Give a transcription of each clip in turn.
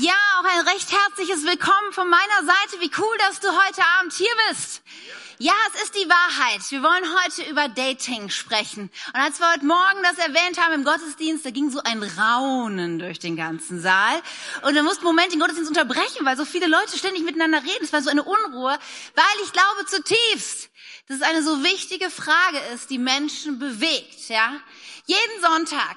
Ja, auch ein recht herzliches Willkommen von meiner Seite. Wie cool, dass du heute Abend hier bist. Ja, es ist die Wahrheit. Wir wollen heute über Dating sprechen. Und als wir heute Morgen das erwähnt haben im Gottesdienst, da ging so ein Raunen durch den ganzen Saal. Und wir mussten einen Moment den Gottesdienst unterbrechen, weil so viele Leute ständig miteinander reden. Es war so eine Unruhe, weil ich glaube zutiefst, dass es eine so wichtige Frage ist, die Menschen bewegt, ja. Jeden Sonntag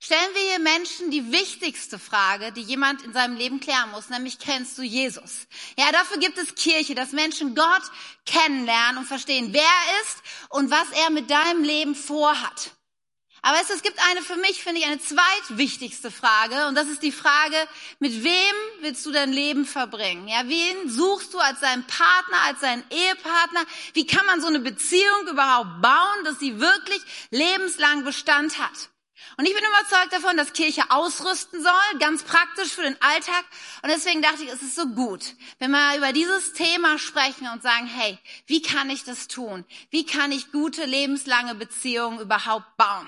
stellen wir hier Menschen die wichtigste Frage, die jemand in seinem Leben klären muss, nämlich kennst du Jesus? Ja, dafür gibt es Kirche, dass Menschen Gott kennenlernen und verstehen, wer er ist und was er mit deinem Leben vorhat. Aber es, gibt eine für mich, finde ich, eine zweitwichtigste Frage und das ist die Frage, mit wem willst du dein Leben verbringen? Ja, wen suchst du als deinen Partner, als deinen Ehepartner? Wie kann man so eine Beziehung überhaupt bauen, dass sie wirklich lebenslang Bestand hat? Und ich bin überzeugt davon, dass Kirche ausrüsten soll, ganz praktisch für den Alltag. Und deswegen dachte ich, es ist so gut, wenn wir über dieses Thema sprechen und sagen, hey, wie kann ich das tun? Wie kann ich gute, lebenslange Beziehungen überhaupt bauen?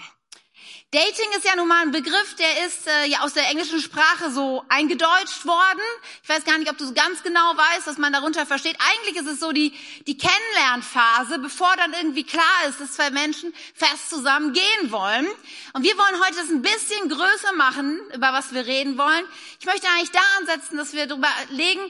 Dating ist ja nun mal ein Begriff, der ist äh, ja aus der englischen Sprache so eingedeutscht worden. Ich weiß gar nicht, ob du so ganz genau weißt, was man darunter versteht. Eigentlich ist es so die, die Kennenlernphase, bevor dann irgendwie klar ist, dass zwei Menschen fest zusammen gehen wollen. Und wir wollen heute das ein bisschen größer machen, über was wir reden wollen. Ich möchte eigentlich da ansetzen, dass wir darüber legen,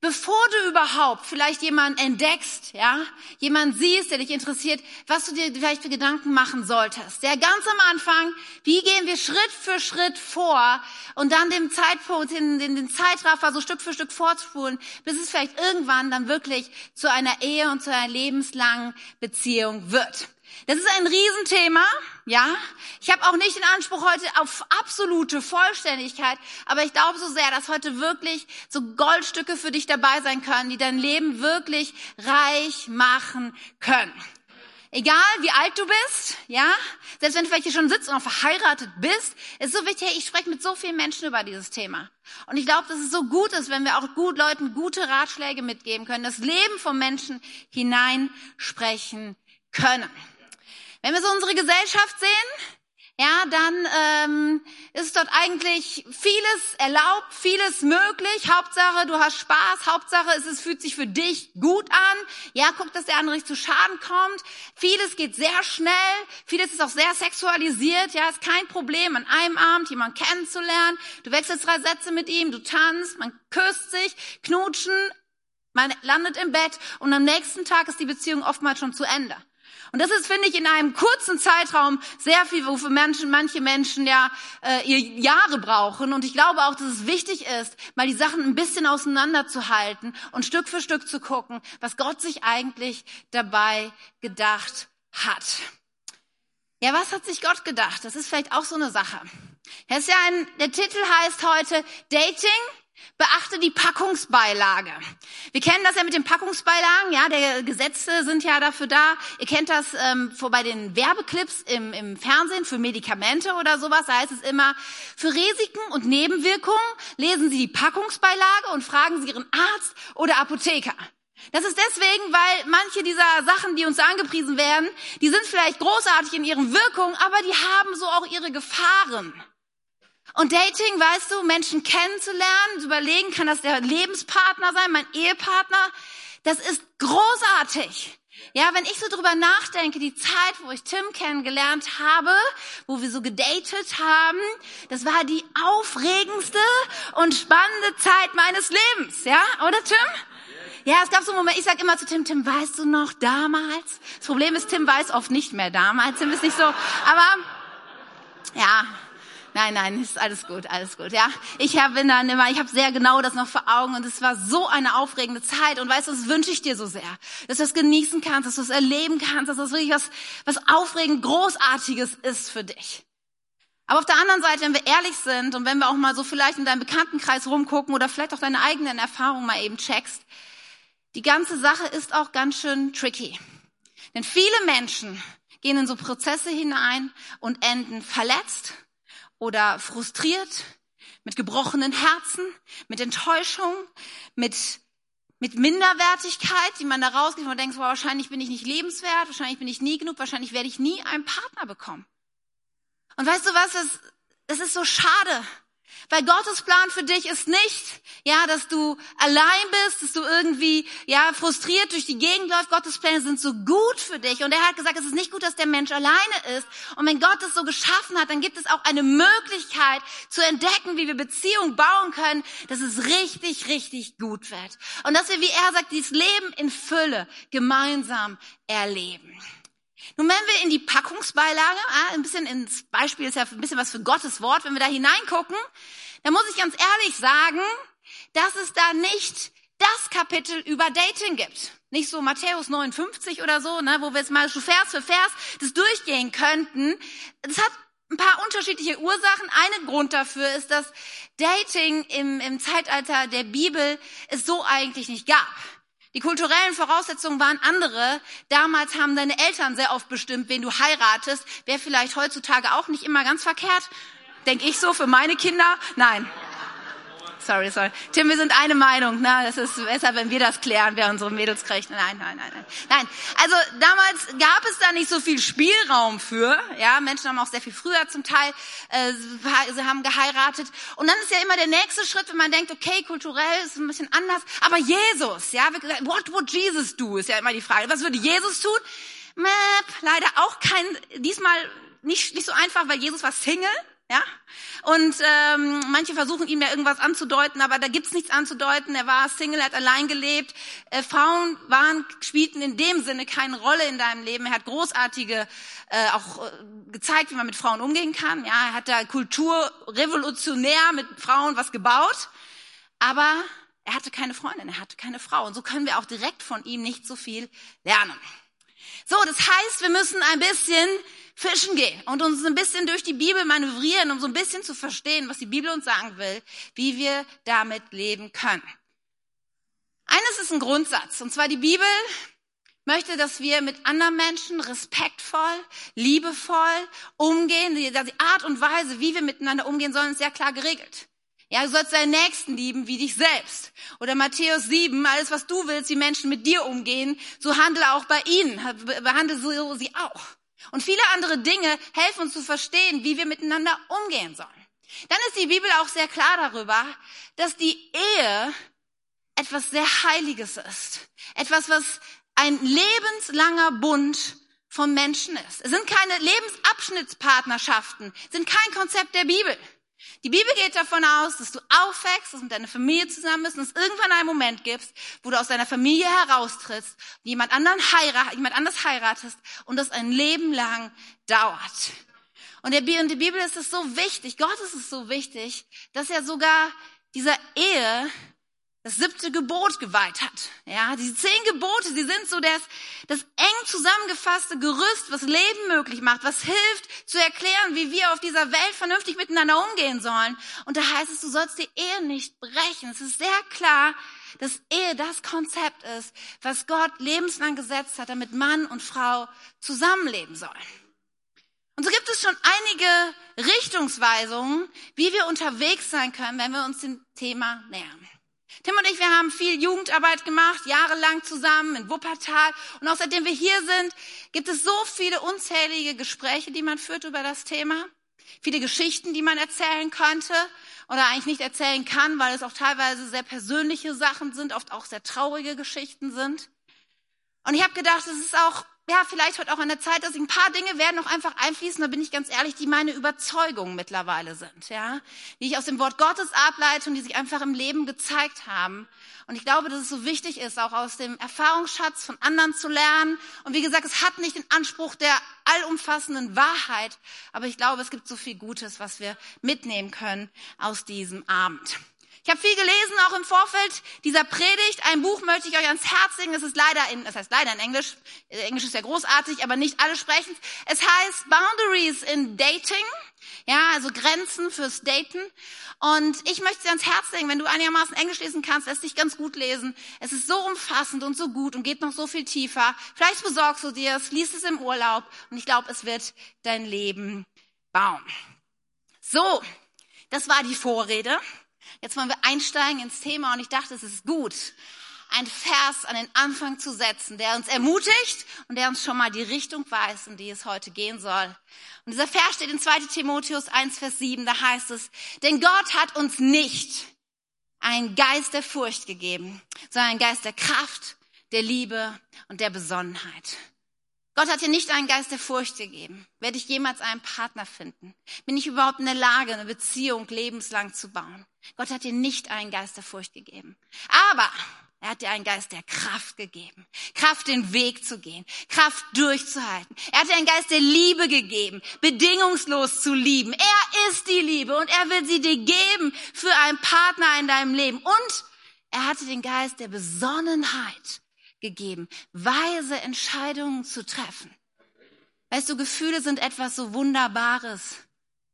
bevor du überhaupt vielleicht jemanden entdeckst, ja, jemanden siehst, der dich interessiert, was du dir vielleicht für Gedanken machen solltest. Der ganz am Anfang, wie gehen wir Schritt für Schritt vor und dann den Zeitpunkt, den, den, den Zeitraffer so Stück für Stück vorzuspulen, bis es vielleicht irgendwann dann wirklich zu einer Ehe und zu einer lebenslangen Beziehung wird. Das ist ein Riesenthema, ja. Ich habe auch nicht den Anspruch heute auf absolute Vollständigkeit, aber ich glaube so sehr, dass heute wirklich so Goldstücke für dich dabei sein können, die dein Leben wirklich reich machen können. Egal wie alt du bist, ja, selbst wenn du vielleicht hier schon sitzt und verheiratet bist, ist so wichtig, hey, ich spreche mit so vielen Menschen über dieses Thema. Und ich glaube, dass es so gut ist, wenn wir auch gut Leuten gute Ratschläge mitgeben können, das Leben von Menschen hineinsprechen können. Wenn wir so unsere Gesellschaft sehen, ja, dann ähm, ist dort eigentlich vieles erlaubt, vieles möglich. Hauptsache, du hast Spaß. Hauptsache, es fühlt sich für dich gut an. Ja, guck, dass der andere nicht zu Schaden kommt. Vieles geht sehr schnell. Vieles ist auch sehr sexualisiert. Ja, ist kein Problem, an einem Abend jemanden kennenzulernen. Du wechselst drei Sätze mit ihm, du tanzt, man küsst sich, knutschen, man landet im Bett und am nächsten Tag ist die Beziehung oftmals schon zu Ende. Und das ist, finde ich, in einem kurzen Zeitraum sehr viel, wofür Menschen, manche Menschen ja äh, ihr Jahre brauchen. Und ich glaube auch, dass es wichtig ist, mal die Sachen ein bisschen auseinanderzuhalten und Stück für Stück zu gucken, was Gott sich eigentlich dabei gedacht hat. Ja, was hat sich Gott gedacht? Das ist vielleicht auch so eine Sache. Das ist ja ein, der Titel heißt heute Dating Beachte die Packungsbeilage. Wir kennen das ja mit den Packungsbeilagen, ja, der Gesetze sind ja dafür da. Ihr kennt das ähm, vor bei den Werbeclips im, im Fernsehen für Medikamente oder sowas. Da heißt es immer, für Risiken und Nebenwirkungen lesen Sie die Packungsbeilage und fragen Sie Ihren Arzt oder Apotheker. Das ist deswegen, weil manche dieser Sachen, die uns angepriesen werden, die sind vielleicht großartig in ihren Wirkungen, aber die haben so auch ihre Gefahren. Und Dating, weißt du, Menschen kennenzulernen, zu überlegen, kann das der Lebenspartner sein, mein Ehepartner? Das ist großartig. Ja, wenn ich so drüber nachdenke, die Zeit, wo ich Tim kennengelernt habe, wo wir so gedatet haben, das war die aufregendste und spannende Zeit meines Lebens. Ja, oder Tim? Ja, es gab so einen Moment, ich sag immer zu Tim, Tim, weißt du noch damals? Das Problem ist, Tim weiß oft nicht mehr damals. Tim ist nicht so, aber ja, Nein, nein, ist alles gut, alles gut, ja. Ich habe dann immer, ich habe sehr genau das noch vor Augen und es war so eine aufregende Zeit und weißt du, das wünsche ich dir so sehr, dass du es genießen kannst, dass du es erleben kannst, dass das wirklich was, was aufregend, großartiges ist für dich. Aber auf der anderen Seite, wenn wir ehrlich sind und wenn wir auch mal so vielleicht in deinem Bekanntenkreis rumgucken oder vielleicht auch deine eigenen Erfahrungen mal eben checkst, die ganze Sache ist auch ganz schön tricky. Denn viele Menschen gehen in so Prozesse hinein und enden verletzt, oder frustriert, mit gebrochenen Herzen, mit Enttäuschung, mit, mit Minderwertigkeit, die man da rausgeht und denkt, boah, wahrscheinlich bin ich nicht lebenswert, wahrscheinlich bin ich nie genug, wahrscheinlich werde ich nie einen Partner bekommen. Und weißt du was, es, es ist so schade, Weil Gottes Plan für dich ist nicht, ja, dass du allein bist, dass du irgendwie, ja, frustriert durch die Gegend läufst. Gottes Pläne sind so gut für dich. Und er hat gesagt, es ist nicht gut, dass der Mensch alleine ist. Und wenn Gott es so geschaffen hat, dann gibt es auch eine Möglichkeit zu entdecken, wie wir Beziehungen bauen können, dass es richtig, richtig gut wird. Und dass wir, wie er sagt, dieses Leben in Fülle gemeinsam erleben. Nun, wenn wir in die Packungsbeilage, ah, ein bisschen ins Beispiel ist ja ein bisschen was für Gottes Wort, wenn wir da hineingucken, dann muss ich ganz ehrlich sagen, dass es da nicht das Kapitel über Dating gibt. Nicht so Matthäus 59 oder so, ne, wo wir jetzt mal Vers für Vers das durchgehen könnten. Das hat ein paar unterschiedliche Ursachen. Ein Grund dafür ist, dass Dating im, im Zeitalter der Bibel es so eigentlich nicht gab. Die kulturellen Voraussetzungen waren andere. Damals haben deine Eltern sehr oft bestimmt, wen du heiratest. Wäre vielleicht heutzutage auch nicht immer ganz verkehrt. Denk ich so für meine Kinder? Nein. Sorry, sorry. Tim, wir sind eine Meinung. Ne? Das ist besser, wenn wir das klären, wer unsere Mädels kriegt. Nein, nein, nein, nein. Nein. Also damals gab es da nicht so viel Spielraum für. Ja, Menschen haben auch sehr viel früher zum Teil, äh, sie haben geheiratet. Und dann ist ja immer der nächste Schritt, wenn man denkt, okay, kulturell ist es ein bisschen anders. Aber Jesus, ja, what would Jesus do? Ist ja immer die Frage. Was würde Jesus tun? Map, leider auch kein, diesmal nicht, nicht so einfach, weil Jesus war Single. Ja? Und ähm, manche versuchen ihm ja irgendwas anzudeuten, aber da gibt's nichts anzudeuten. Er war Single, hat allein gelebt. Äh, Frauen waren, spielten in dem Sinne keine Rolle in deinem Leben. Er hat großartige äh, auch äh, gezeigt, wie man mit Frauen umgehen kann. Ja, er hat da kulturrevolutionär mit Frauen was gebaut, aber er hatte keine Freundin, er hatte keine Frau. Und so können wir auch direkt von ihm nicht so viel lernen. So, das heißt, wir müssen ein bisschen fischen gehen und uns ein bisschen durch die Bibel manövrieren, um so ein bisschen zu verstehen, was die Bibel uns sagen will, wie wir damit leben können. Eines ist ein Grundsatz, und zwar die Bibel möchte, dass wir mit anderen Menschen respektvoll, liebevoll umgehen. Die Art und Weise, wie wir miteinander umgehen sollen, ist sehr klar geregelt. Ja, du sollst deinen Nächsten lieben wie dich selbst. Oder Matthäus 7, alles was du willst, wie Menschen mit dir umgehen, so handle auch bei ihnen, behandle sie auch. Und viele andere Dinge helfen uns zu verstehen, wie wir miteinander umgehen sollen. Dann ist die Bibel auch sehr klar darüber, dass die Ehe etwas sehr Heiliges ist. Etwas, was ein lebenslanger Bund von Menschen ist. Es sind keine Lebensabschnittspartnerschaften, sind kein Konzept der Bibel. Die Bibel geht davon aus, dass du aufwächst, dass du mit deiner Familie zusammen bist und es irgendwann einen Moment gibst, wo du aus deiner Familie heraustrittst, jemand anderen heirat, jemand anders heiratest und das ein Leben lang dauert. Und der die Bibel ist es so wichtig, Gott ist es so wichtig, dass er sogar dieser Ehe das siebte Gebot geweiht hat. Ja, diese zehn Gebote, sie sind so das, das eng zusammengefasste Gerüst, was Leben möglich macht, was hilft zu erklären, wie wir auf dieser Welt vernünftig miteinander umgehen sollen. Und da heißt es, du sollst die Ehe nicht brechen. Es ist sehr klar, dass Ehe das Konzept ist, was Gott lebenslang gesetzt hat, damit Mann und Frau zusammenleben sollen. Und so gibt es schon einige Richtungsweisungen, wie wir unterwegs sein können, wenn wir uns dem Thema nähern. Tim und ich, wir haben viel Jugendarbeit gemacht, jahrelang zusammen in Wuppertal. Und auch seitdem wir hier sind, gibt es so viele unzählige Gespräche, die man führt über das Thema. Viele Geschichten, die man erzählen könnte oder eigentlich nicht erzählen kann, weil es auch teilweise sehr persönliche Sachen sind, oft auch sehr traurige Geschichten sind. Und ich habe gedacht, es ist auch ja, vielleicht heute auch an der Zeit, dass ich ein paar Dinge werden noch einfach einfließen, da bin ich ganz ehrlich, die meine Überzeugungen mittlerweile sind, ja, die ich aus dem Wort Gottes ableite und die sich einfach im Leben gezeigt haben. Und ich glaube, dass es so wichtig ist, auch aus dem Erfahrungsschatz von anderen zu lernen. Und wie gesagt, es hat nicht den Anspruch der allumfassenden Wahrheit, aber ich glaube, es gibt so viel Gutes, was wir mitnehmen können aus diesem Abend. Ich habe viel gelesen, auch im Vorfeld dieser Predigt. Ein Buch möchte ich euch ans Herz legen. Es ist leider in, das heißt leider in Englisch. Englisch ist ja großartig, aber nicht alle sprechen. Es heißt Boundaries in Dating. Ja, also Grenzen fürs Daten. Und ich möchte dir ans Herz legen, wenn du einigermaßen Englisch lesen kannst, lässt dich ganz gut lesen. Es ist so umfassend und so gut und geht noch so viel tiefer. Vielleicht besorgst du dir es, liest es im Urlaub und ich glaube, es wird dein Leben bauen. So, das war die Vorrede. Jetzt wollen wir einsteigen ins Thema und ich dachte, es ist gut, einen Vers an den Anfang zu setzen, der uns ermutigt und der uns schon mal die Richtung weist, in die es heute gehen soll. Und dieser Vers steht in 2 Timotheus 1, Vers 7, da heißt es, denn Gott hat uns nicht einen Geist der Furcht gegeben, sondern einen Geist der Kraft, der Liebe und der Besonnenheit. Gott hat dir nicht einen Geist der Furcht gegeben. Werde ich jemals einen Partner finden? Bin ich überhaupt in der Lage, eine Beziehung lebenslang zu bauen? Gott hat dir nicht einen Geist der Furcht gegeben. Aber er hat dir einen Geist der Kraft gegeben. Kraft, den Weg zu gehen. Kraft durchzuhalten. Er hat dir einen Geist der Liebe gegeben. Bedingungslos zu lieben. Er ist die Liebe und er will sie dir geben für einen Partner in deinem Leben. Und er hatte den Geist der Besonnenheit gegeben, weise Entscheidungen zu treffen. Weißt du, Gefühle sind etwas so Wunderbares.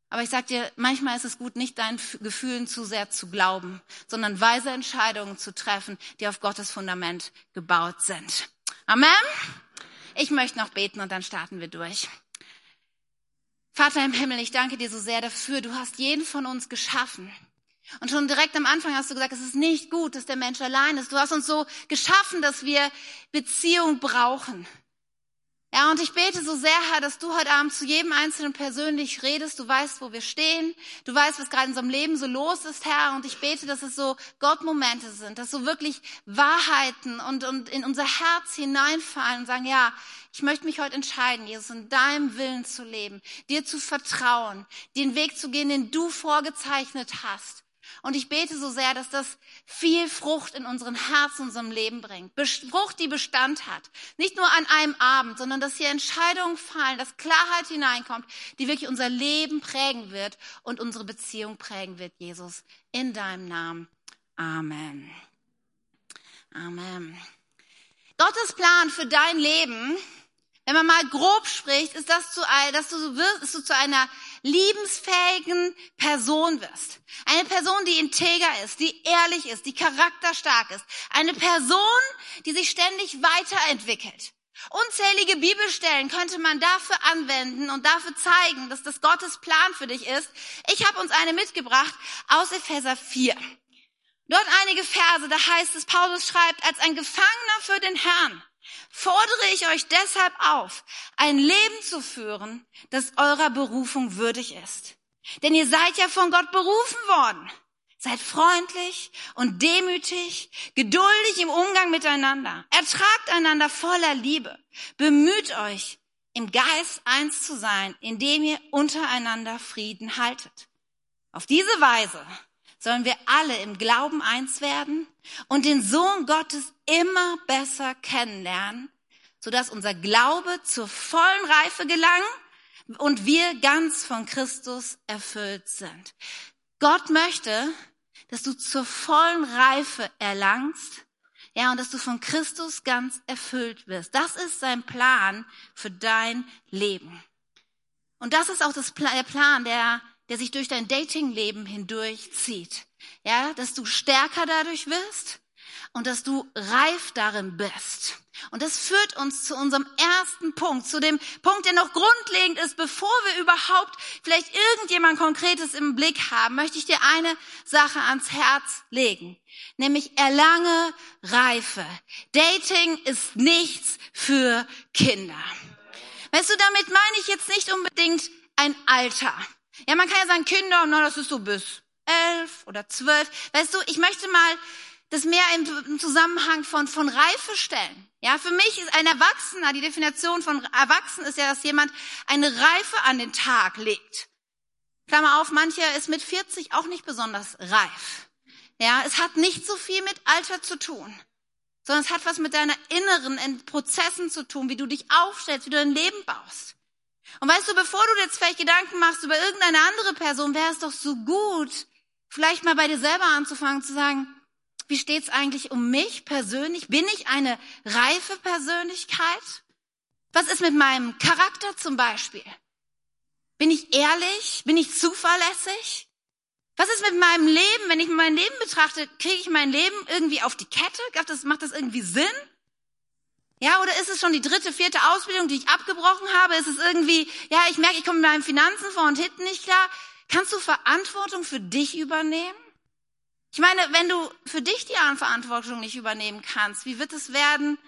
Aber ich sag dir, manchmal ist es gut, nicht deinen Gefühlen zu sehr zu glauben, sondern weise Entscheidungen zu treffen, die auf Gottes Fundament gebaut sind. Amen. Ich möchte noch beten und dann starten wir durch. Vater im Himmel, ich danke dir so sehr dafür. Du hast jeden von uns geschaffen. Und schon direkt am Anfang hast du gesagt, es ist nicht gut, dass der Mensch allein ist. Du hast uns so geschaffen, dass wir Beziehung brauchen. Ja, und ich bete so sehr, Herr, dass du heute Abend zu jedem Einzelnen persönlich redest. Du weißt, wo wir stehen. Du weißt, was gerade in unserem Leben so los ist, Herr. Und ich bete, dass es so Gottmomente sind, dass so wirklich Wahrheiten und, und in unser Herz hineinfallen und sagen, ja, ich möchte mich heute entscheiden, Jesus, in deinem Willen zu leben, dir zu vertrauen, den Weg zu gehen, den du vorgezeichnet hast. Und ich bete so sehr, dass das viel Frucht in unseren Herzen, in unserem Leben bringt. Frucht, die Bestand hat. Nicht nur an einem Abend, sondern dass hier Entscheidungen fallen, dass Klarheit hineinkommt, die wirklich unser Leben prägen wird und unsere Beziehung prägen wird, Jesus. In deinem Namen. Amen. Amen. Gottes Plan für dein Leben wenn man mal grob spricht, ist das, zu, dass du wirst, du zu einer liebensfähigen Person wirst. Eine Person, die integer ist, die ehrlich ist, die charakterstark ist. Eine Person, die sich ständig weiterentwickelt. Unzählige Bibelstellen könnte man dafür anwenden und dafür zeigen, dass das Gottes Plan für dich ist. Ich habe uns eine mitgebracht aus Epheser 4. Dort einige Verse, da heißt es, Paulus schreibt, als ein Gefangener für den Herrn fordere ich euch deshalb auf, ein Leben zu führen, das eurer Berufung würdig ist. Denn ihr seid ja von Gott berufen worden. Seid freundlich und demütig, geduldig im Umgang miteinander. Ertragt einander voller Liebe. Bemüht euch, im Geist eins zu sein, indem ihr untereinander Frieden haltet. Auf diese Weise sollen wir alle im Glauben eins werden und den Sohn Gottes immer besser kennenlernen, sodass unser Glaube zur vollen Reife gelangt und wir ganz von Christus erfüllt sind. Gott möchte, dass du zur vollen Reife erlangst, ja, und dass du von Christus ganz erfüllt wirst. Das ist sein Plan für dein Leben. Und das ist auch das, der Plan, der der sich durch dein Datingleben hindurch zieht. Ja, dass du stärker dadurch wirst und dass du reif darin bist. Und das führt uns zu unserem ersten Punkt, zu dem Punkt, der noch grundlegend ist, bevor wir überhaupt vielleicht irgendjemand Konkretes im Blick haben, möchte ich dir eine Sache ans Herz legen, nämlich erlange Reife. Dating ist nichts für Kinder. Weißt du, damit meine ich jetzt nicht unbedingt ein Alter. Ja, man kann ja sagen, Kinder, na, das ist so bis elf oder zwölf. Weißt du, ich möchte mal das mehr im Zusammenhang von, von Reife stellen. Ja, für mich ist ein Erwachsener, die Definition von Erwachsen ist ja, dass jemand eine Reife an den Tag legt. Klammer auf, mancher ist mit 40 auch nicht besonders reif. Ja, es hat nicht so viel mit Alter zu tun, sondern es hat was mit deiner inneren Prozessen zu tun, wie du dich aufstellst, wie du dein Leben baust. Und weißt du, bevor du jetzt vielleicht Gedanken machst über irgendeine andere Person, wäre es doch so gut, vielleicht mal bei dir selber anzufangen, zu sagen, wie steht's eigentlich um mich persönlich? Bin ich eine reife Persönlichkeit? Was ist mit meinem Charakter zum Beispiel? Bin ich ehrlich? Bin ich zuverlässig? Was ist mit meinem Leben? Wenn ich mein Leben betrachte, kriege ich mein Leben irgendwie auf die Kette? Macht das irgendwie Sinn? Ja, oder ist es schon die dritte, vierte Ausbildung, die ich abgebrochen habe? Ist es irgendwie, ja, ich merke, ich komme mit meinen Finanzen vor und hinten nicht klar. Kannst du Verantwortung für dich übernehmen? Ich meine, wenn du für dich die Verantwortung nicht übernehmen kannst, wie wird es werden,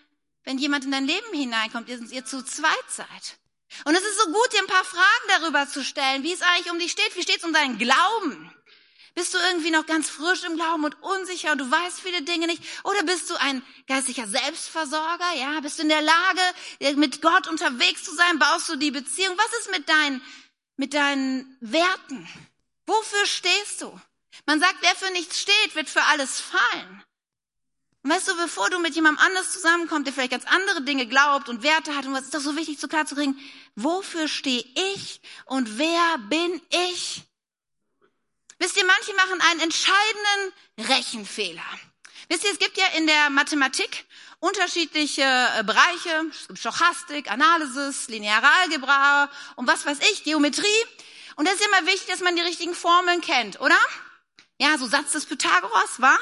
wenn jemand in dein Leben hineinkommt, ihr, ihr zu zweit seid? Und es ist so gut, dir ein paar Fragen darüber zu stellen, wie es eigentlich um dich steht. Wie steht es um deinen Glauben? Bist du irgendwie noch ganz frisch im Glauben und unsicher und du weißt viele Dinge nicht? Oder bist du ein geistlicher Selbstversorger? Ja, bist du in der Lage, mit Gott unterwegs zu sein? Baust du die Beziehung? Was ist mit deinen, mit deinen Werten? Wofür stehst du? Man sagt, wer für nichts steht, wird für alles fallen. Und weißt du, bevor du mit jemandem anders zusammenkommst, der vielleicht ganz andere Dinge glaubt und Werte hat, und was ist doch so wichtig, so klar zu kriegen, wofür stehe ich und wer bin ich? Wisst ihr, manche machen einen entscheidenden Rechenfehler. Wisst ihr, es gibt ja in der Mathematik unterschiedliche äh, Bereiche. Es gibt Stochastik, Analysis, lineare Algebra und was weiß ich, Geometrie. Und das ist immer wichtig, dass man die richtigen Formeln kennt, oder? Ja, so Satz des Pythagoras, war?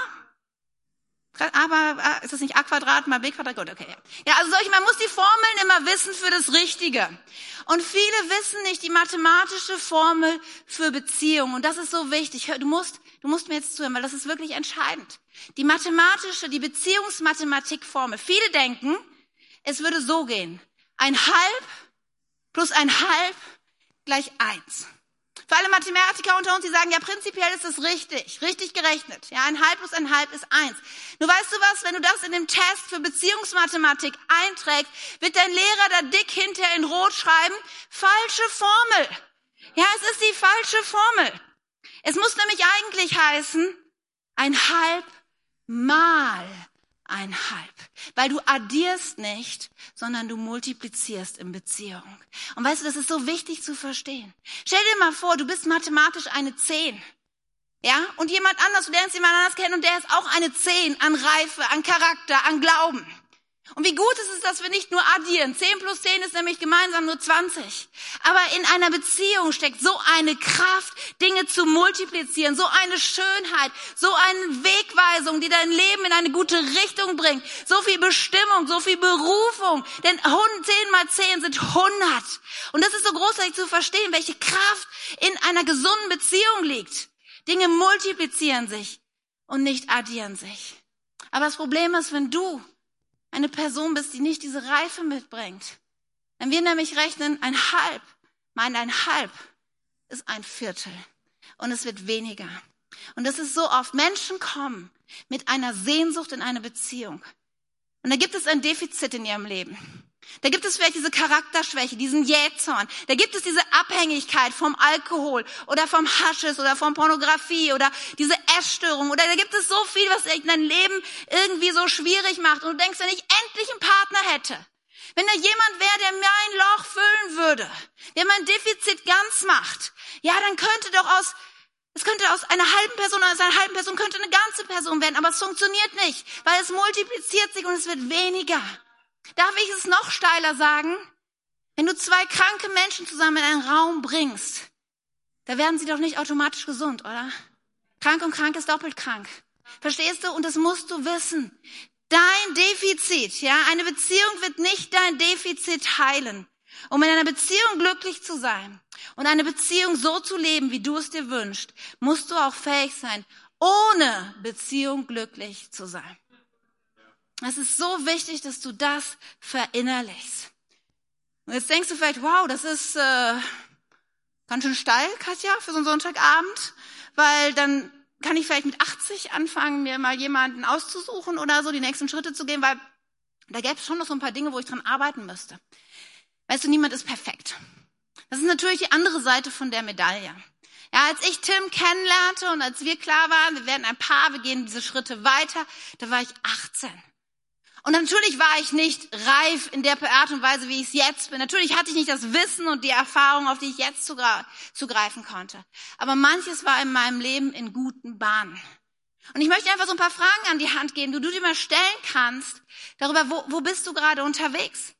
Aber äh, ist das nicht a Quadrat mal b Quadrat? Gut, okay. Ja, also solche, man muss die Formeln immer wissen für das Richtige. Und viele wissen nicht die mathematische Formel für Beziehung. Und das ist so wichtig. Du musst, du musst mir jetzt zuhören, weil das ist wirklich entscheidend. Die mathematische, die Beziehungsmathematikformel. Viele denken, es würde so gehen. Ein halb plus ein halb gleich eins. Für alle Mathematiker unter uns, die sagen, ja, prinzipiell ist es richtig, richtig gerechnet. Ja, ein halb plus ein halb ist eins. Nur weißt du was, wenn du das in dem Test für Beziehungsmathematik einträgst, wird dein Lehrer da dick hinter in Rot schreiben, falsche Formel. Ja, es ist die falsche Formel. Es muss nämlich eigentlich heißen, ein halb mal ein Halb. Weil du addierst nicht, sondern du multiplizierst in Beziehung. Und weißt du, das ist so wichtig zu verstehen. Stell dir mal vor, du bist mathematisch eine Zehn. Ja? Und jemand anders, du lernst jemand anders kennen und der ist auch eine Zehn an Reife, an Charakter, an Glauben. Und wie gut ist es, dass wir nicht nur addieren. 10 plus 10 ist nämlich gemeinsam nur 20. Aber in einer Beziehung steckt so eine Kraft, Dinge zu multiplizieren, so eine Schönheit, so eine Wegweisung, die dein Leben in eine gute Richtung bringt. So viel Bestimmung, so viel Berufung. Denn 10 mal 10 sind 100. Und das ist so großartig zu verstehen, welche Kraft in einer gesunden Beziehung liegt. Dinge multiplizieren sich und nicht addieren sich. Aber das Problem ist, wenn du eine Person bist, die nicht diese Reife mitbringt. Wenn wir nämlich rechnen, ein Halb, mein ein Halb ist ein Viertel und es wird weniger. Und das ist so oft, Menschen kommen mit einer Sehnsucht in eine Beziehung. Und da gibt es ein Defizit in ihrem Leben. Da gibt es vielleicht diese Charakterschwäche, diesen Jähzorn. Da gibt es diese Abhängigkeit vom Alkohol oder vom Hasches oder von Pornografie oder diese Essstörung oder da gibt es so viel, was dein Leben irgendwie so schwierig macht. Und du denkst, wenn ich endlich einen Partner hätte, wenn da jemand wäre, der mein Loch füllen würde, der mein Defizit ganz macht, ja, dann könnte doch aus es könnte aus einer halben Person, aus einer halben Person könnte eine ganze Person werden, aber es funktioniert nicht, weil es multipliziert sich und es wird weniger. Darf ich es noch steiler sagen? Wenn du zwei kranke Menschen zusammen in einen Raum bringst, da werden sie doch nicht automatisch gesund, oder? Krank und krank ist doppelt krank. Verstehst du? Und das musst du wissen. Dein Defizit, ja, eine Beziehung wird nicht dein Defizit heilen. Um in einer Beziehung glücklich zu sein und eine Beziehung so zu leben, wie du es dir wünschst, musst du auch fähig sein, ohne Beziehung glücklich zu sein. Es ist so wichtig, dass du das verinnerlichst. Und jetzt denkst du vielleicht, wow, das ist äh, ganz schön steil, Katja, für so einen Sonntagabend, weil dann kann ich vielleicht mit 80 anfangen, mir mal jemanden auszusuchen oder so, die nächsten Schritte zu gehen, weil da gäbe es schon noch so ein paar Dinge, wo ich dran arbeiten müsste. Weißt du, niemand ist perfekt. Das ist natürlich die andere Seite von der Medaille. Ja, als ich Tim kennenlernte und als wir klar waren, wir werden ein Paar, wir gehen diese Schritte weiter, da war ich 18. Und natürlich war ich nicht reif in der Art und Weise, wie ich es jetzt bin. Natürlich hatte ich nicht das Wissen und die Erfahrung, auf die ich jetzt zugreifen konnte. Aber manches war in meinem Leben in guten Bahnen. Und ich möchte einfach so ein paar Fragen an die Hand geben, die du dir mal stellen kannst, darüber, wo, wo bist du gerade unterwegs?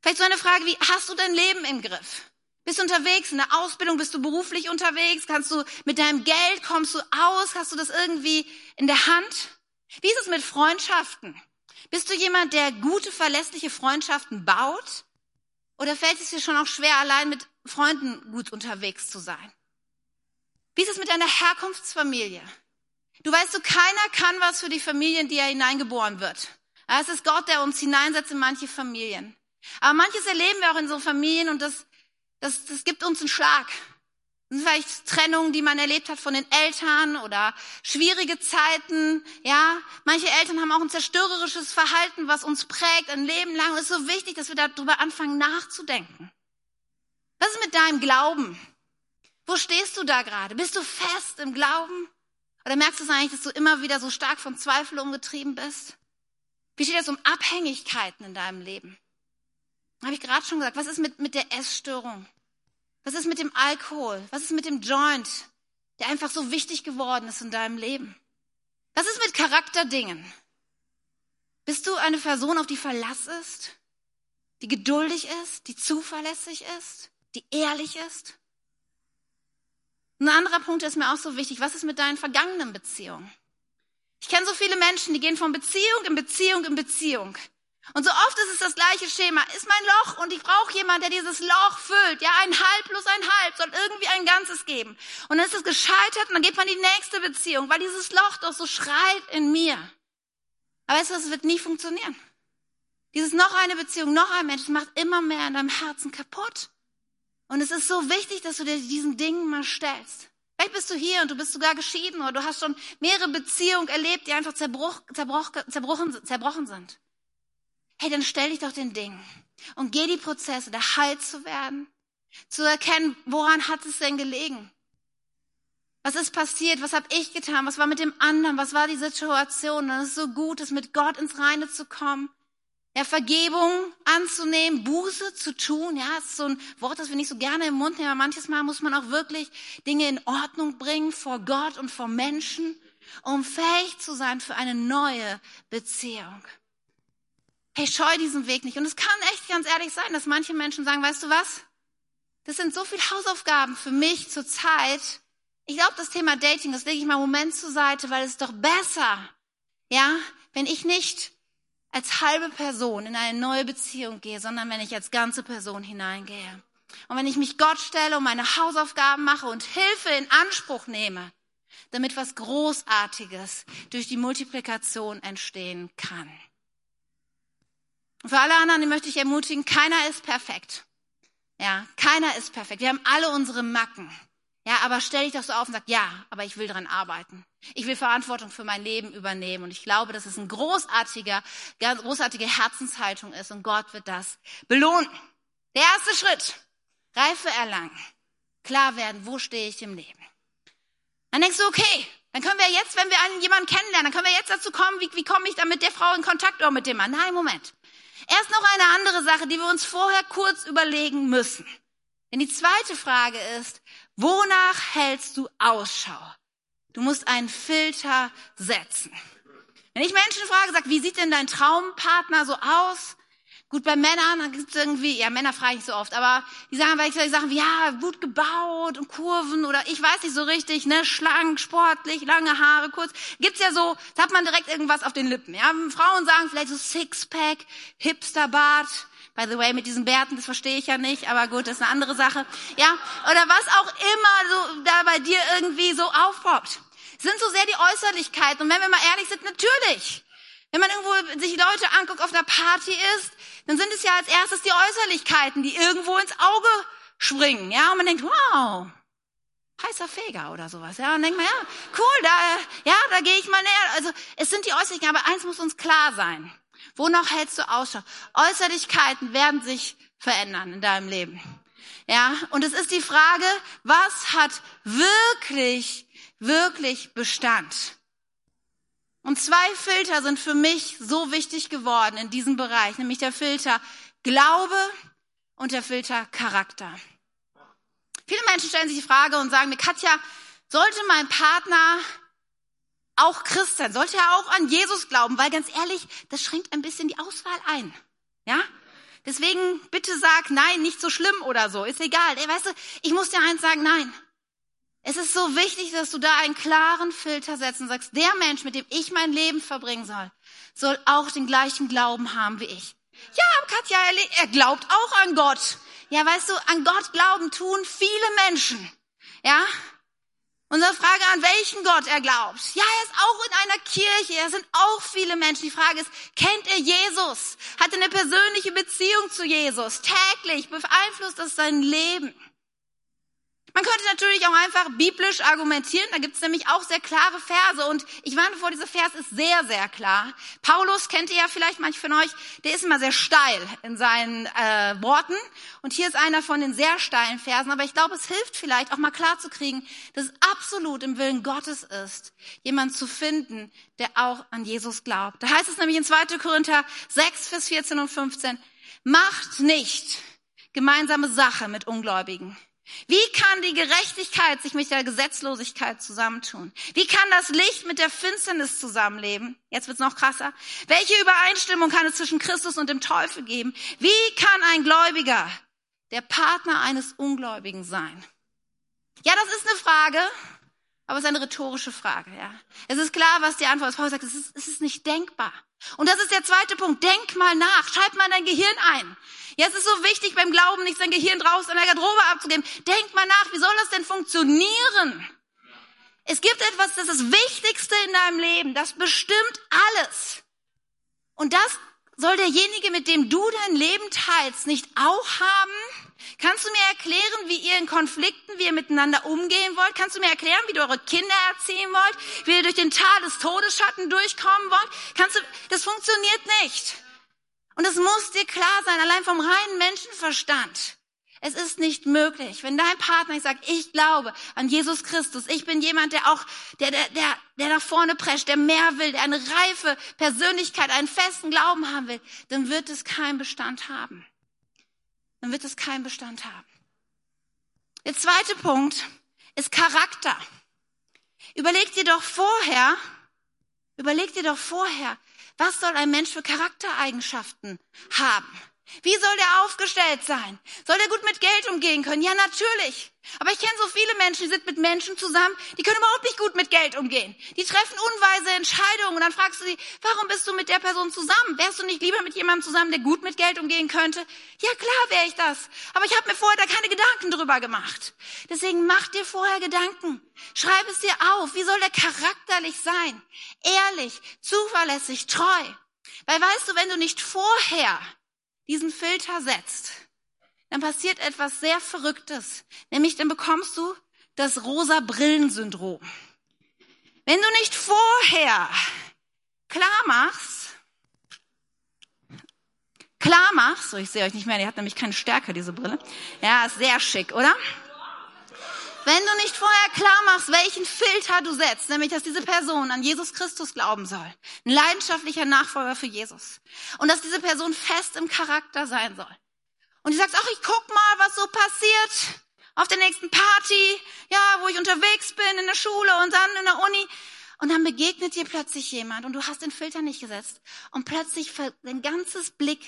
Vielleicht so eine Frage wie, hast du dein Leben im Griff? Bist du unterwegs in der Ausbildung? Bist du beruflich unterwegs? Kannst du mit deinem Geld, kommst du aus? Hast du das irgendwie in der Hand? Wie ist es mit Freundschaften? Bist du jemand, der gute, verlässliche Freundschaften baut? Oder fällt es dir schon auch schwer, allein mit Freunden gut unterwegs zu sein? Wie ist es mit deiner Herkunftsfamilie? Du weißt du, keiner kann was für die Familien, die er hineingeboren wird. Es ist Gott, der uns hineinsetzt in manche Familien. Aber manches erleben wir auch in so Familien und das, das, das gibt uns einen Schlag. Das sind vielleicht Trennungen, die man erlebt hat von den Eltern oder schwierige Zeiten. Ja, manche Eltern haben auch ein zerstörerisches Verhalten, was uns prägt ein Leben lang. es ist so wichtig, dass wir darüber anfangen nachzudenken. Was ist mit deinem Glauben? Wo stehst du da gerade? Bist du fest im Glauben? Oder merkst du es eigentlich, dass du immer wieder so stark von Zweifel umgetrieben bist? Wie steht es um Abhängigkeiten in deinem Leben? Habe ich gerade schon gesagt, was ist mit, mit der Essstörung? Was ist mit dem Alkohol? Was ist mit dem Joint, der einfach so wichtig geworden ist in deinem Leben? Was ist mit Charakterdingen? Bist du eine Person, auf die Verlass ist? Die geduldig ist? Die zuverlässig ist? Die ehrlich ist? Ein anderer Punkt ist mir auch so wichtig. Was ist mit deinen vergangenen Beziehungen? Ich kenne so viele Menschen, die gehen von Beziehung in Beziehung in Beziehung. Und so oft ist es das gleiche Schema. Ist mein Loch und ich brauche jemanden, der dieses Loch füllt. Ja, ein Halb plus ein Halb soll irgendwie ein Ganzes geben. Und dann ist es gescheitert und dann geht man in die nächste Beziehung, weil dieses Loch doch so schreit in mir. Aber weißt du, es wird nie funktionieren. Dieses noch eine Beziehung, noch ein Mensch, macht immer mehr in deinem Herzen kaputt. Und es ist so wichtig, dass du dir diesen Dingen mal stellst. Vielleicht bist du hier und du bist sogar geschieden oder du hast schon mehrere Beziehungen erlebt, die einfach zerbrochen, zerbrochen sind. Hey, dann stell dich doch den Dingen und geh die Prozesse, da heil zu werden, zu erkennen, woran hat es denn gelegen? Was ist passiert? Was habe ich getan? Was war mit dem anderen? Was war die Situation? Und es ist so gut, es mit Gott ins Reine zu kommen. Ja, Vergebung anzunehmen, Buße zu tun. Ja, ist so ein Wort, das wir nicht so gerne im Mund nehmen. Aber manches Mal muss man auch wirklich Dinge in Ordnung bringen vor Gott und vor Menschen, um fähig zu sein für eine neue Beziehung. Hey, scheu diesen Weg nicht. Und es kann echt ganz ehrlich sein, dass manche Menschen sagen, weißt du was? Das sind so viele Hausaufgaben für mich zur Zeit. Ich glaube, das Thema Dating, das lege ich mal einen Moment zur Seite, weil es ist doch besser, ja, wenn ich nicht als halbe Person in eine neue Beziehung gehe, sondern wenn ich als ganze Person hineingehe. Und wenn ich mich Gott stelle und meine Hausaufgaben mache und Hilfe in Anspruch nehme, damit was Großartiges durch die Multiplikation entstehen kann. Und für alle anderen möchte ich ermutigen, keiner ist perfekt. Ja, keiner ist perfekt. Wir haben alle unsere Macken. Ja, aber stell dich doch so auf und sag, ja, aber ich will dran arbeiten. Ich will Verantwortung für mein Leben übernehmen. Und ich glaube, dass es ein großartiger, ganz großartige Herzenshaltung ist. Und Gott wird das belohnen. Der erste Schritt. Reife erlangen. Klar werden, wo stehe ich im Leben. Dann denkst du, okay, dann können wir jetzt, wenn wir einen, jemanden kennenlernen, dann können wir jetzt dazu kommen, wie, wie komme ich dann mit der Frau in Kontakt oder mit dem Mann. Nein, Moment. Erst noch eine andere Sache, die wir uns vorher kurz überlegen müssen. Denn die zweite Frage ist, wonach hältst du Ausschau? Du musst einen Filter setzen. Wenn ich Menschen frage, sag, wie sieht denn dein Traumpartner so aus? Gut, bei Männern dann gibt's irgendwie, ja, Männer frage ich so oft, aber die sagen weil ich solche Sachen wie, ja, gut gebaut und Kurven oder ich weiß nicht so richtig, ne, schlank, sportlich, lange Haare, kurz. Gibt's ja so, da hat man direkt irgendwas auf den Lippen, ja. Frauen sagen vielleicht so Sixpack, Hipsterbart, by the way, mit diesen Bärten, das verstehe ich ja nicht, aber gut, das ist eine andere Sache, ja. Oder was auch immer so da bei dir irgendwie so aufpoppt. Sind so sehr die Äußerlichkeiten und wenn wir mal ehrlich sind, natürlich. Wenn man irgendwo sich Leute anguckt, auf einer Party ist, dann sind es ja als erstes die Äußerlichkeiten, die irgendwo ins Auge springen, ja, und man denkt, wow, heißer Feger oder sowas, ja, und denkt man, ja, cool, da, ja, da gehe ich mal näher. Also, es sind die Äußerlichkeiten, aber eins muss uns klar sein. Wonach hältst du Ausschau? Äußerlichkeiten werden sich verändern in deinem Leben. Ja, und es ist die Frage, was hat wirklich, wirklich Bestand? Und zwei Filter sind für mich so wichtig geworden in diesem Bereich, nämlich der Filter Glaube und der Filter Charakter. Viele Menschen stellen sich die Frage und sagen mir, Katja, sollte mein Partner auch Christ sein? Sollte er auch an Jesus glauben? Weil ganz ehrlich, das schränkt ein bisschen die Auswahl ein. Ja? Deswegen bitte sag nein, nicht so schlimm oder so. Ist egal. Ey, weißt du, ich muss dir eins sagen, nein. Es ist so wichtig, dass du da einen klaren Filter setzt und sagst, der Mensch, mit dem ich mein Leben verbringen soll, soll auch den gleichen Glauben haben wie ich. Ja, Katja, er, glaubt auch an Gott. Ja, weißt du, an Gott glauben tun viele Menschen. Ja? Unsere Frage, an welchen Gott er glaubt. Ja, er ist auch in einer Kirche. Er sind auch viele Menschen. Die Frage ist, kennt er Jesus? Hat er eine persönliche Beziehung zu Jesus? Täglich beeinflusst das sein Leben? Man könnte natürlich auch einfach biblisch argumentieren, da gibt es nämlich auch sehr klare Verse und ich warne vor, dieser Vers ist sehr, sehr klar. Paulus kennt ihr ja vielleicht manche von euch, der ist immer sehr steil in seinen äh, Worten und hier ist einer von den sehr steilen Versen, aber ich glaube, es hilft vielleicht auch mal klar zu kriegen, dass es absolut im Willen Gottes ist, jemand zu finden, der auch an Jesus glaubt. Da heißt es nämlich in 2. Korinther 6, Vers 14 und 15, macht nicht gemeinsame Sache mit Ungläubigen wie kann die Gerechtigkeit sich mit der Gesetzlosigkeit zusammentun? Wie kann das Licht mit der Finsternis zusammenleben? Jetzt wird's noch krasser. Welche Übereinstimmung kann es zwischen Christus und dem Teufel geben? Wie kann ein Gläubiger der Partner eines Ungläubigen sein? Ja, das ist eine Frage, aber es ist eine rhetorische Frage. Ja, es ist klar, was die Antwort ist. Paulus sagt, es ist, es ist nicht denkbar. Und das ist der zweite Punkt. Denk mal nach. Schreib mal in dein Gehirn ein. Ja, es ist so wichtig beim Glauben, nicht sein Gehirn draußen in der Garderobe abzugeben. Denk mal nach, wie soll das denn funktionieren? Es gibt etwas, das ist das Wichtigste in deinem Leben. Das bestimmt alles. Und das soll derjenige, mit dem du dein Leben teilst, nicht auch haben? Kannst du mir erklären, wie ihr in Konflikten, wie ihr miteinander umgehen wollt? Kannst du mir erklären, wie du eure Kinder erziehen wollt? Wie ihr durch den Tal des Todesschatten durchkommen wollt? Kannst du, das funktioniert nicht. Und es muss dir klar sein, allein vom reinen Menschenverstand. Es ist nicht möglich. Wenn dein Partner sagt, ich glaube an Jesus Christus, ich bin jemand, der auch, der, der, der, der nach vorne prescht, der mehr will, der eine reife Persönlichkeit, einen festen Glauben haben will, dann wird es keinen Bestand haben. Dann wird es keinen Bestand haben. Der zweite Punkt ist Charakter. Überleg dir doch vorher, überleg dir doch vorher, was soll ein Mensch für Charaktereigenschaften haben? Wie soll der aufgestellt sein? Soll der gut mit Geld umgehen können? Ja, natürlich. Aber ich kenne so viele Menschen, die sind mit Menschen zusammen, die können überhaupt nicht gut mit Geld umgehen. Die treffen unweise Entscheidungen und dann fragst du sie, warum bist du mit der Person zusammen? Wärst du nicht lieber mit jemandem zusammen, der gut mit Geld umgehen könnte? Ja, klar wäre ich das. Aber ich habe mir vorher da keine Gedanken drüber gemacht. Deswegen mach dir vorher Gedanken. Schreib es dir auf. Wie soll der charakterlich sein? Ehrlich, zuverlässig, treu. Weil weißt du, wenn du nicht vorher diesen Filter setzt, dann passiert etwas sehr Verrücktes. Nämlich dann bekommst du das rosa Brillensyndrom. Wenn du nicht vorher klar machst, klar machst, so ich sehe euch nicht mehr, die hat nämlich keine Stärke, diese Brille. Ja, ist sehr schick, oder? Wenn du nicht vorher klar machst, welchen Filter du setzt, nämlich dass diese Person an Jesus Christus glauben soll, ein leidenschaftlicher Nachfolger für Jesus, und dass diese Person fest im Charakter sein soll. Und du sagst, ach, ich guck mal, was so passiert auf der nächsten Party, ja, wo ich unterwegs bin, in der Schule und dann in der Uni. Und dann begegnet dir plötzlich jemand und du hast den Filter nicht gesetzt. Und plötzlich dein ganzes Blick,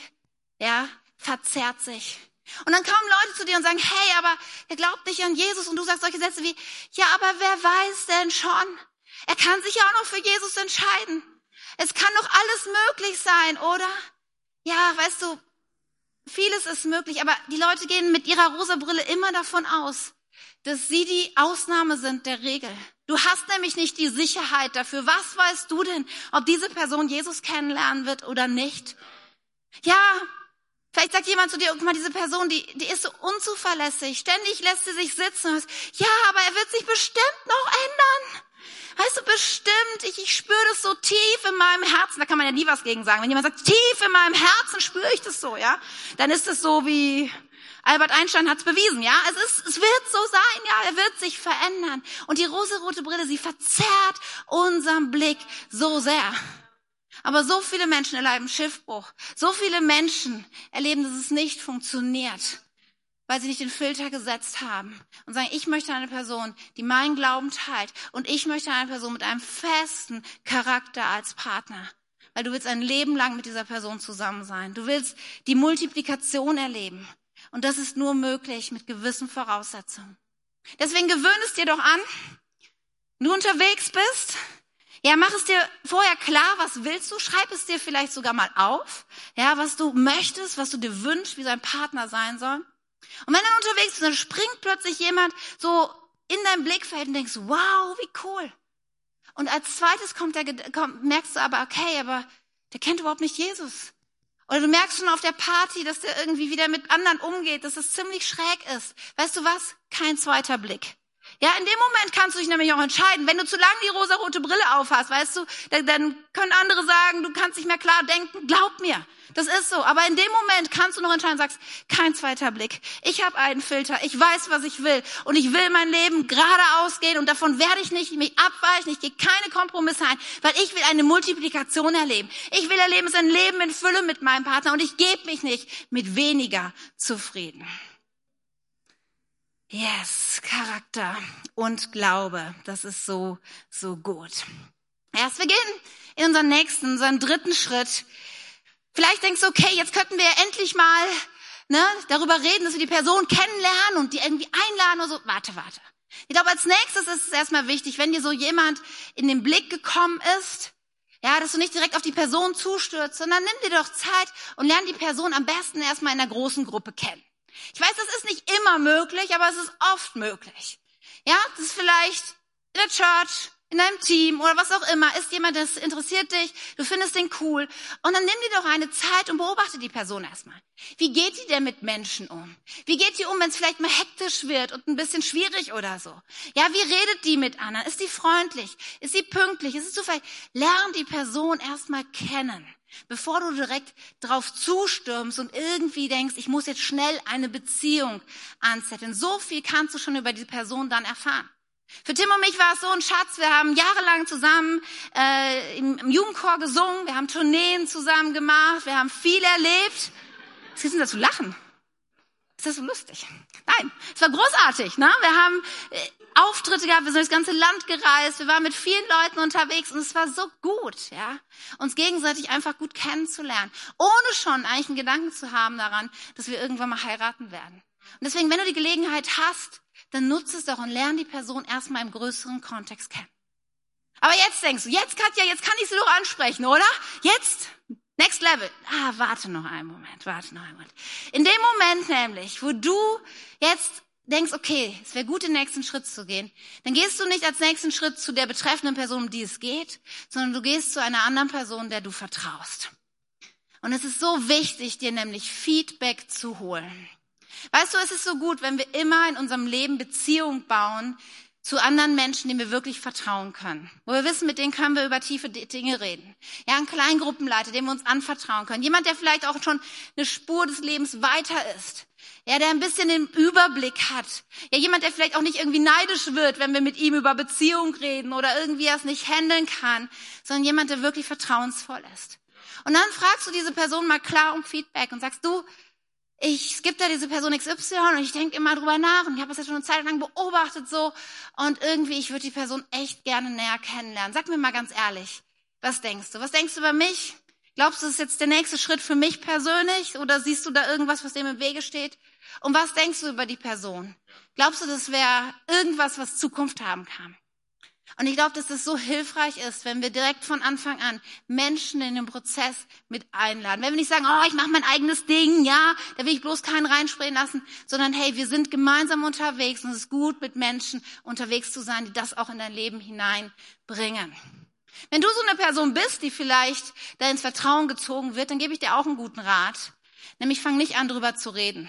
ja, verzerrt sich. Und dann kommen Leute zu dir und sagen, hey, aber er glaubt nicht an Jesus. Und du sagst solche Sätze wie, ja, aber wer weiß denn schon? Er kann sich ja auch noch für Jesus entscheiden. Es kann doch alles möglich sein, oder? Ja, weißt du, vieles ist möglich, aber die Leute gehen mit ihrer rosa Brille immer davon aus, dass sie die Ausnahme sind der Regel. Du hast nämlich nicht die Sicherheit dafür. Was weißt du denn, ob diese Person Jesus kennenlernen wird oder nicht? Ja, Vielleicht sagt jemand zu dir, guck mal, diese Person, die, die ist so unzuverlässig. Ständig lässt sie sich sitzen. Ja, aber er wird sich bestimmt noch ändern. Weißt du, bestimmt, ich, ich spüre das so tief in meinem Herzen. Da kann man ja nie was gegen sagen. Wenn jemand sagt, tief in meinem Herzen spüre ich das so, ja, dann ist es so wie Albert Einstein hat es bewiesen, ja. Es ist, es wird so sein, ja. Er wird sich verändern. Und die rosarote Brille, sie verzerrt unseren Blick so sehr. Aber so viele Menschen erleben Schiffbruch. So viele Menschen erleben, dass es nicht funktioniert, weil sie nicht den Filter gesetzt haben und sagen, ich möchte eine Person, die meinen Glauben teilt und ich möchte eine Person mit einem festen Charakter als Partner. Weil du willst ein Leben lang mit dieser Person zusammen sein. Du willst die Multiplikation erleben. Und das ist nur möglich mit gewissen Voraussetzungen. Deswegen gewöhn es dir doch an, wenn du unterwegs bist, ja, mach es dir vorher klar, was willst du? Schreib es dir vielleicht sogar mal auf, ja, was du möchtest, was du dir wünschst, wie dein Partner sein soll. Und wenn du unterwegs bist, dann springt plötzlich jemand so in dein Blickfeld und denkst, wow, wie cool. Und als zweites kommt der, kommt, merkst du aber, okay, aber der kennt überhaupt nicht Jesus. Oder du merkst schon auf der Party, dass der irgendwie wieder mit anderen umgeht, dass es ziemlich schräg ist. Weißt du was? Kein zweiter Blick. Ja, in dem Moment kannst du dich nämlich auch entscheiden. Wenn du zu lange die rosarote Brille aufhast, weißt du, dann, dann können andere sagen, du kannst nicht mehr klar denken. Glaub mir, das ist so. Aber in dem Moment kannst du noch entscheiden, sagst, kein zweiter Blick. Ich habe einen Filter. Ich weiß, was ich will. Und ich will mein Leben geradeaus gehen. Und davon werde ich nicht mich abweichen. Ich gehe keine Kompromisse ein, weil ich will eine Multiplikation erleben. Ich will erleben, es ist ein Leben in Fülle mit meinem Partner. Und ich gebe mich nicht mit weniger zufrieden. Yes, Charakter und Glaube. Das ist so, so gut. Erst wir gehen in unseren nächsten, unseren dritten Schritt. Vielleicht denkst du, okay, jetzt könnten wir endlich mal ne, darüber reden, dass wir die Person kennenlernen und die irgendwie einladen oder so. Warte, warte. Ich glaube, als nächstes ist es erstmal wichtig, wenn dir so jemand in den Blick gekommen ist, ja, dass du nicht direkt auf die Person zustürzt, sondern nimm dir doch Zeit und lern die Person am besten erstmal in einer großen Gruppe kennen. Ich weiß, das ist nicht immer möglich, aber es ist oft möglich. Ja, das ist vielleicht in der Church, in deinem Team oder was auch immer, ist jemand, das interessiert dich, du findest den cool. Und dann nimm dir doch eine Zeit und beobachte die Person erstmal. Wie geht die denn mit Menschen um? Wie geht die um, wenn es vielleicht mal hektisch wird und ein bisschen schwierig oder so? Ja, wie redet die mit anderen? Ist die freundlich? Ist sie pünktlich? Ist es zufällig? Lern die Person erstmal kennen. Bevor du direkt drauf zustürmst und irgendwie denkst, ich muss jetzt schnell eine Beziehung anzetteln. So viel kannst du schon über die Person dann erfahren. Für Tim und mich war es so ein Schatz. Wir haben jahrelang zusammen äh, im, im Jugendchor gesungen, wir haben Tourneen zusammen gemacht, wir haben viel erlebt. Was ist denn da zu lachen? Ist das so lustig? Nein, es war großartig. Ne? Wir haben äh, Auftritte gehabt, wir sind das ganze Land gereist, wir waren mit vielen Leuten unterwegs und es war so gut, ja, uns gegenseitig einfach gut kennenzulernen, ohne schon eigentlich einen Gedanken zu haben daran, dass wir irgendwann mal heiraten werden. Und deswegen, wenn du die Gelegenheit hast, dann nutze es doch und lerne die Person erstmal im größeren Kontext kennen. Aber jetzt denkst du, jetzt Katja, jetzt kann ich sie doch ansprechen, oder? Jetzt? Next Level. Ah, warte noch einen Moment, warte noch einen Moment. In dem Moment nämlich, wo du jetzt denkst, okay, es wäre gut, den nächsten Schritt zu gehen, dann gehst du nicht als nächsten Schritt zu der betreffenden Person, um die es geht, sondern du gehst zu einer anderen Person, der du vertraust. Und es ist so wichtig, dir nämlich Feedback zu holen. Weißt du, es ist so gut, wenn wir immer in unserem Leben Beziehung bauen zu anderen Menschen, denen wir wirklich vertrauen können. Wo wir wissen, mit denen können wir über tiefe Dinge reden. Ja, ein Kleingruppenleiter, dem wir uns anvertrauen können. Jemand, der vielleicht auch schon eine Spur des Lebens weiter ist. Ja, der ein bisschen den Überblick hat. Ja, jemand, der vielleicht auch nicht irgendwie neidisch wird, wenn wir mit ihm über Beziehung reden oder irgendwie es nicht handeln kann, sondern jemand, der wirklich vertrauensvoll ist. Und dann fragst du diese Person mal klar um Feedback und sagst, du, ich, es gibt da diese Person XY und ich denke immer drüber nach und ich habe das jetzt schon eine Zeit lang beobachtet so und irgendwie, ich würde die Person echt gerne näher kennenlernen. Sag mir mal ganz ehrlich, was denkst du? Was denkst du über mich? Glaubst du, das ist jetzt der nächste Schritt für mich persönlich oder siehst du da irgendwas, was dem im Wege steht? Und was denkst du über die Person? Glaubst du, das wäre irgendwas, was Zukunft haben kann? Und ich glaube, dass das so hilfreich ist, wenn wir direkt von Anfang an Menschen in den Prozess mit einladen. Wenn wir nicht sagen, oh, ich mache mein eigenes Ding, ja, da will ich bloß keinen reinspringen lassen, sondern hey, wir sind gemeinsam unterwegs und es ist gut, mit Menschen unterwegs zu sein, die das auch in dein Leben hineinbringen. Wenn du so eine Person bist, die vielleicht da ins Vertrauen gezogen wird, dann gebe ich dir auch einen guten Rat. Nämlich fang nicht an, drüber zu reden.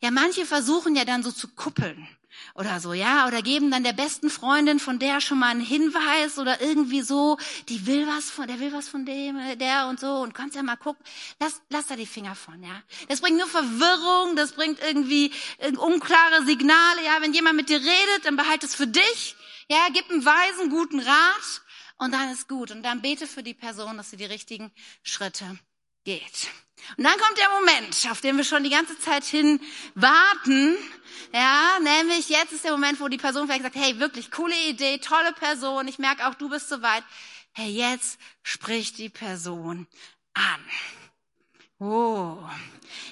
Ja, manche versuchen ja dann so zu kuppeln oder so, ja, oder geben dann der besten Freundin von der schon mal einen Hinweis oder irgendwie so, die will was von, der will was von dem, äh, der und so und kannst ja mal gucken. Lass, lass da die Finger von, ja. Das bringt nur Verwirrung, das bringt irgendwie äh, unklare Signale, ja. Wenn jemand mit dir redet, dann behalt es für dich, ja, gib einen weisen, guten Rat und dann ist gut und dann bete für die Person, dass sie die richtigen Schritte geht. Und dann kommt der Moment, auf den wir schon die ganze Zeit hin warten. Ja, nämlich jetzt ist der Moment, wo die Person vielleicht sagt, hey, wirklich coole Idee, tolle Person, ich merke auch, du bist soweit. Hey, jetzt spricht die Person an. Oh.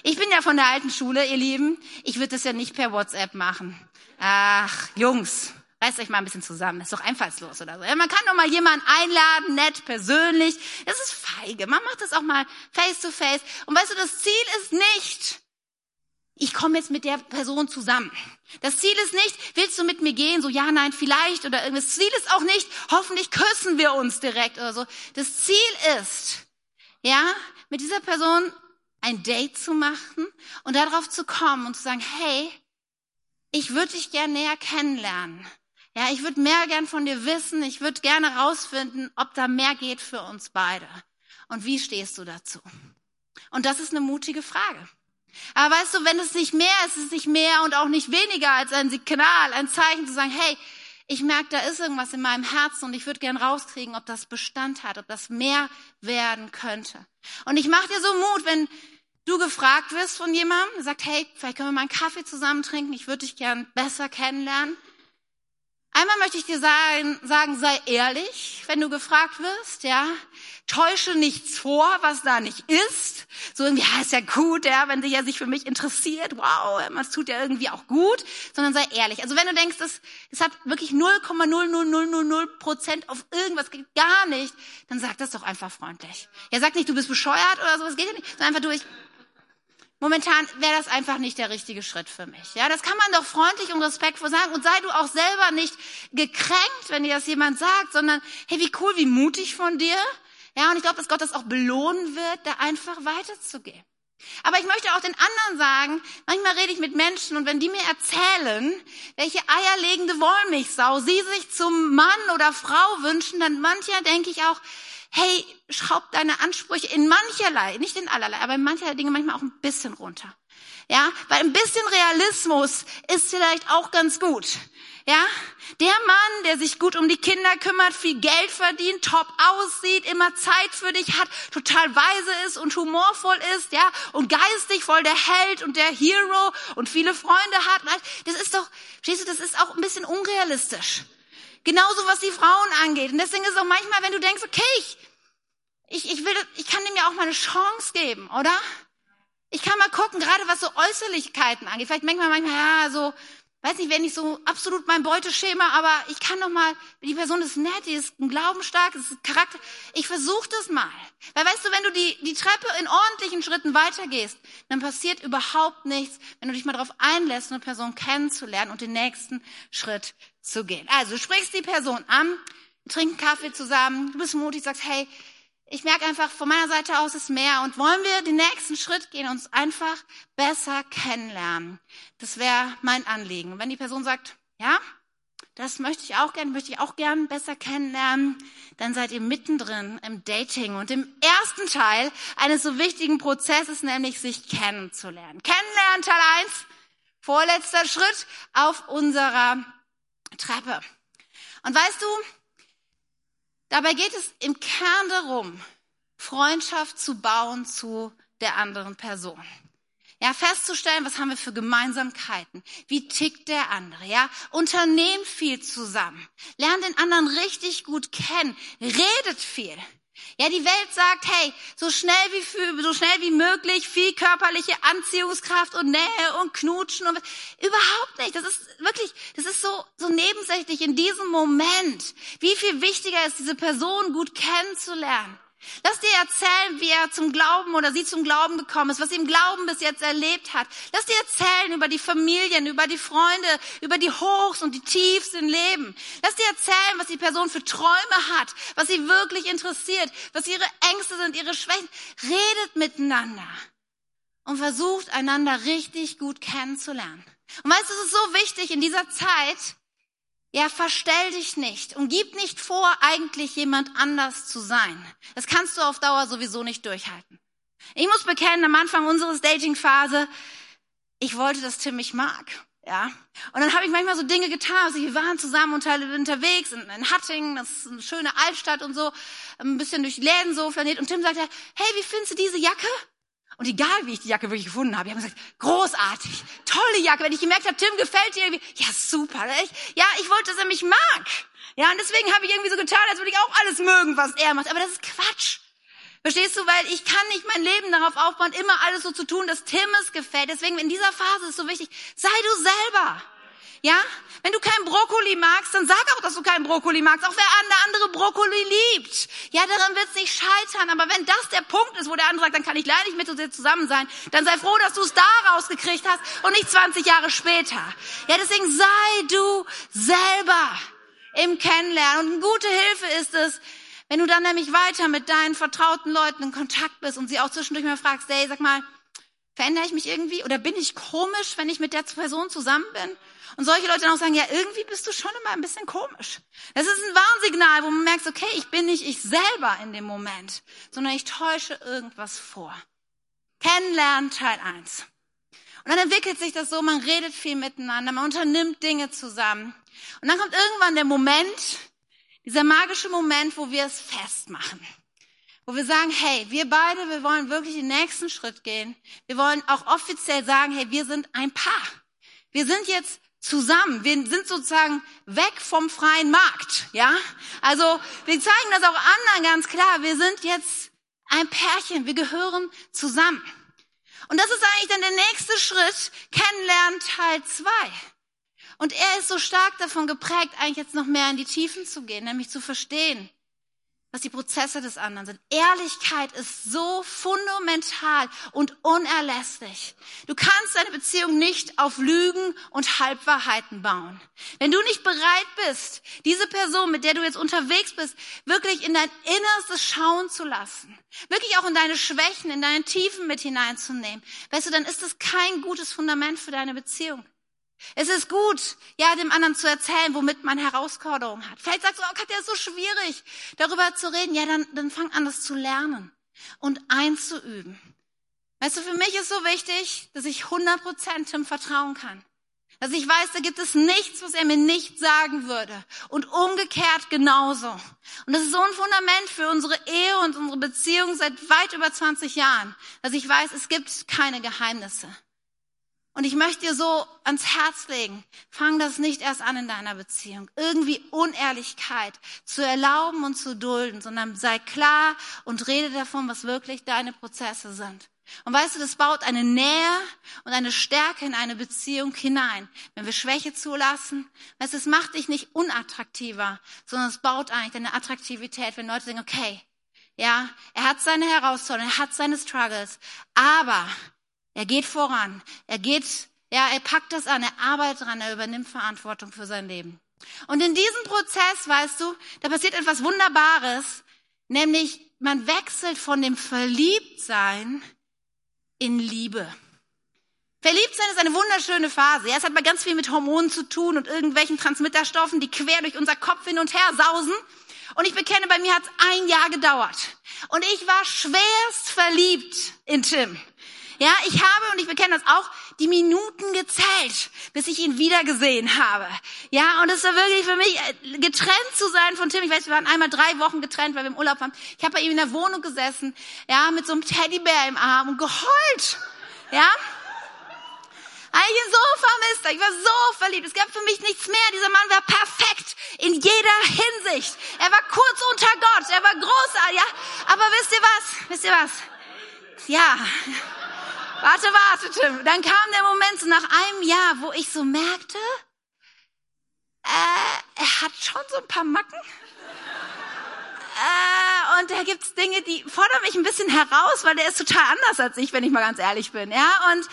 Ich bin ja von der alten Schule, ihr Lieben. Ich würde das ja nicht per WhatsApp machen. Ach, Jungs, reißt euch mal ein bisschen zusammen, ist doch einfallslos oder so. Ja, man kann doch mal jemanden einladen, nett, persönlich. Das ist feige. Man macht das auch mal face to face. Und weißt du, das Ziel ist nicht, ich komme jetzt mit der Person zusammen. Das Ziel ist nicht, willst du mit mir gehen? So, ja, nein, vielleicht oder irgendwas. Das Ziel ist auch nicht, hoffentlich küssen wir uns direkt oder so. Das Ziel ist, ja, mit dieser Person ein Date zu machen und darauf zu kommen und zu sagen, hey, ich würde dich gern näher kennenlernen. Ja, ich würde mehr gern von dir wissen. Ich würde gerne rausfinden, ob da mehr geht für uns beide. Und wie stehst du dazu? Und das ist eine mutige Frage. Aber weißt du, wenn es nicht mehr ist, ist es nicht mehr und auch nicht weniger als ein Signal, ein Zeichen zu sagen, hey, ich merke, da ist irgendwas in meinem Herzen und ich würde gern rauskriegen, ob das Bestand hat, ob das mehr werden könnte. Und ich mache dir so Mut, wenn du gefragt wirst von jemandem, sagt, hey, vielleicht können wir mal einen Kaffee zusammen trinken, ich würde dich gern besser kennenlernen. Einmal möchte ich dir sagen, sagen, sei ehrlich, wenn du gefragt wirst, ja. Täusche nichts vor, was da nicht ist. So irgendwie, ja, ist ja gut, ja, wenn sich ja sich für mich interessiert, wow, es tut ja irgendwie auch gut, sondern sei ehrlich. Also wenn du denkst, es, es hat wirklich 0,00000 Prozent auf irgendwas, geht gar nicht, dann sag das doch einfach freundlich. Ja, sag nicht, du bist bescheuert oder sowas, geht ja nicht, sondern einfach durch, Momentan wäre das einfach nicht der richtige Schritt für mich. Ja, das kann man doch freundlich und respektvoll sagen und sei du auch selber nicht gekränkt, wenn dir das jemand sagt, sondern hey, wie cool, wie mutig von dir. Ja, und ich glaube, dass Gott das auch belohnen wird, da einfach weiterzugehen. Aber ich möchte auch den anderen sagen, manchmal rede ich mit Menschen und wenn die mir erzählen, welche eierlegende Wollmilchsau sie sich zum Mann oder Frau wünschen, dann mancher denke ich auch, hey, schraub deine Ansprüche in mancherlei, nicht in allerlei, aber in mancherlei Dinge manchmal auch ein bisschen runter. Ja, weil ein bisschen Realismus ist vielleicht auch ganz gut. Ja, der Mann, der sich gut um die Kinder kümmert, viel Geld verdient, top aussieht, immer Zeit für dich hat, total weise ist und humorvoll ist, ja, und geistig voll der Held und der Hero und viele Freunde hat, das ist doch, du, das ist auch ein bisschen unrealistisch. Genauso was die Frauen angeht. Und deswegen ist es auch manchmal, wenn du denkst, okay, ich, ich, ich will, ich kann dem ja auch mal eine Chance geben, oder? Ich kann mal gucken, gerade was so Äußerlichkeiten angeht. Vielleicht denkt man manchmal, ja, so, weiß nicht, wäre nicht so absolut mein Beuteschema, aber ich kann doch mal, die Person ist nett, die ist ein glaubensstark, ist ein Charakter. Ich versuche das mal. Weil weißt du, wenn du die, die Treppe in ordentlichen Schritten weitergehst, dann passiert überhaupt nichts, wenn du dich mal darauf einlässt, eine Person kennenzulernen und den nächsten Schritt zu gehen. Also du sprichst die Person an, trinken Kaffee zusammen, du bist mutig, sagst, hey, ich merke einfach, von meiner Seite aus ist mehr und wollen wir den nächsten Schritt gehen, uns einfach besser kennenlernen. Das wäre mein Anliegen. Wenn die Person sagt, ja, das möchte ich auch gern, möchte ich auch gern besser kennenlernen, dann seid ihr mittendrin im Dating und im ersten Teil eines so wichtigen Prozesses, nämlich sich kennenzulernen. Kennenlernen, Teil 1, vorletzter Schritt auf unserer Treppe. Und weißt du, dabei geht es im Kern darum, Freundschaft zu bauen zu der anderen Person. Ja, festzustellen, was haben wir für Gemeinsamkeiten? Wie tickt der andere? Ja, unternehmt viel zusammen. Lernt den anderen richtig gut kennen. Redet viel. Ja, die Welt sagt, hey, so schnell wie, so schnell wie möglich, viel körperliche Anziehungskraft und Nähe und Knutschen und überhaupt nicht. Das ist wirklich, das ist so, so nebensächlich in diesem Moment. Wie viel wichtiger ist, diese Person gut kennenzulernen. Lass dir erzählen, wie er zum Glauben oder sie zum Glauben gekommen ist, was sie im Glauben bis jetzt erlebt hat. Lass dir erzählen über die Familien, über die Freunde, über die Hochs und die Tiefs im Leben. Lass dir erzählen, was die Person für Träume hat, was sie wirklich interessiert, was ihre Ängste sind, ihre Schwächen. Redet miteinander und versucht einander richtig gut kennenzulernen. Und weißt du, es ist so wichtig in dieser Zeit, ja, verstell dich nicht und gib nicht vor, eigentlich jemand anders zu sein. Das kannst du auf Dauer sowieso nicht durchhalten. Ich muss bekennen, am Anfang unseres Dating-Phase, ich wollte, dass Tim mich mag. Ja. Und dann habe ich manchmal so Dinge getan. Also wir waren zusammen unterwegs in, in Hattingen, das ist eine schöne Altstadt und so, ein bisschen durch Läden so flaniert. Und Tim sagte, hey, wie findest du diese Jacke? Und egal, wie ich die Jacke wirklich gefunden habe, ich habe gesagt, großartig, tolle Jacke. Wenn ich gemerkt habe, Tim gefällt dir irgendwie, ja super, echt? ja, ich wollte, dass er mich mag. Ja, und deswegen habe ich irgendwie so getan, als würde ich auch alles mögen, was er macht. Aber das ist Quatsch. Verstehst du? Weil ich kann nicht mein Leben darauf aufbauen, immer alles so zu tun, dass Tim es gefällt. Deswegen in dieser Phase ist es so wichtig, sei du selber. Ja? Wenn du keinen Brokkoli magst, dann sag auch, dass du keinen Brokkoli magst. Auch wer der andere Brokkoli liebt. Ja, daran wird es nicht scheitern. Aber wenn das der Punkt ist, wo der andere sagt, dann kann ich leider nicht mit dir zusammen sein, dann sei froh, dass du es da rausgekriegt hast und nicht 20 Jahre später. Ja, deswegen sei du selber im Kennenlernen. Und eine gute Hilfe ist es, wenn du dann nämlich weiter mit deinen vertrauten Leuten in Kontakt bist und sie auch zwischendurch mal fragst, hey, sag mal, verändere ich mich irgendwie oder bin ich komisch, wenn ich mit der Person zusammen bin? Und solche Leute dann auch sagen, ja, irgendwie bist du schon immer ein bisschen komisch. Das ist ein Warnsignal, wo man merkt, okay, ich bin nicht ich selber in dem Moment, sondern ich täusche irgendwas vor. Kennenlernen Teil 1. Und dann entwickelt sich das so, man redet viel miteinander, man unternimmt Dinge zusammen. Und dann kommt irgendwann der Moment, dieser magische Moment, wo wir es festmachen. Wo wir sagen, hey, wir beide, wir wollen wirklich den nächsten Schritt gehen. Wir wollen auch offiziell sagen, hey, wir sind ein Paar. Wir sind jetzt zusammen. Wir sind sozusagen weg vom freien Markt, ja? Also, wir zeigen das auch anderen ganz klar. Wir sind jetzt ein Pärchen. Wir gehören zusammen. Und das ist eigentlich dann der nächste Schritt, Kennenlernen Teil zwei. Und er ist so stark davon geprägt, eigentlich jetzt noch mehr in die Tiefen zu gehen, nämlich zu verstehen, was die Prozesse des anderen sind. Ehrlichkeit ist so fundamental und unerlässlich. Du kannst deine Beziehung nicht auf Lügen und Halbwahrheiten bauen. Wenn du nicht bereit bist, diese Person, mit der du jetzt unterwegs bist, wirklich in dein Innerstes schauen zu lassen, wirklich auch in deine Schwächen, in deine Tiefen mit hineinzunehmen, weißt du, dann ist das kein gutes Fundament für deine Beziehung. Es ist gut, ja, dem anderen zu erzählen, womit man Herausforderungen hat. Vielleicht sagst du, oh, Katja, ist so schwierig, darüber zu reden. Ja, dann, dann fang an, das zu lernen und einzuüben. Weißt du, für mich ist so wichtig, dass ich 100% Tim vertrauen kann. Dass ich weiß, da gibt es nichts, was er mir nicht sagen würde. Und umgekehrt genauso. Und das ist so ein Fundament für unsere Ehe und unsere Beziehung seit weit über 20 Jahren, dass ich weiß, es gibt keine Geheimnisse. Und ich möchte dir so ans Herz legen, fang das nicht erst an in deiner Beziehung, irgendwie Unehrlichkeit zu erlauben und zu dulden, sondern sei klar und rede davon, was wirklich deine Prozesse sind. Und weißt du, das baut eine Nähe und eine Stärke in eine Beziehung hinein. Wenn wir Schwäche zulassen, weißt du, es macht dich nicht unattraktiver, sondern es baut eigentlich deine Attraktivität, wenn Leute denken, okay, ja, er hat seine Herausforderungen, er hat seine Struggles, aber er geht voran. Er geht, ja, er packt das an, er arbeitet dran, er übernimmt Verantwortung für sein Leben. Und in diesem Prozess, weißt du, da passiert etwas Wunderbares, nämlich man wechselt von dem Verliebtsein in Liebe. Verliebtsein ist eine wunderschöne Phase. Ja, es hat mal ganz viel mit Hormonen zu tun und irgendwelchen Transmitterstoffen, die quer durch unser Kopf hin und her sausen. Und ich bekenne, bei mir hat es ein Jahr gedauert. Und ich war schwerst verliebt in Tim. Ja, ich habe, und ich bekenne das auch, die Minuten gezählt, bis ich ihn wiedergesehen habe. Ja, und es war wirklich für mich, äh, getrennt zu sein von Tim. Ich weiß, wir waren einmal drei Wochen getrennt, weil wir im Urlaub waren. Ich habe bei ihm in der Wohnung gesessen, ja, mit so einem Teddybär im Arm und geheult. Ja, ich ihn so vermisst, ich war so verliebt. Es gab für mich nichts mehr. Dieser Mann war perfekt in jeder Hinsicht. Er war kurz unter Gott, er war großartig, ja. Aber wisst ihr was? Wisst ihr was? Ja. Warte, warte, Tim. Dann kam der Moment so nach einem Jahr, wo ich so merkte, äh, er hat schon so ein paar Macken. Äh, und da gibt's Dinge, die fordern mich ein bisschen heraus, weil der ist total anders als ich, wenn ich mal ganz ehrlich bin. Ja, und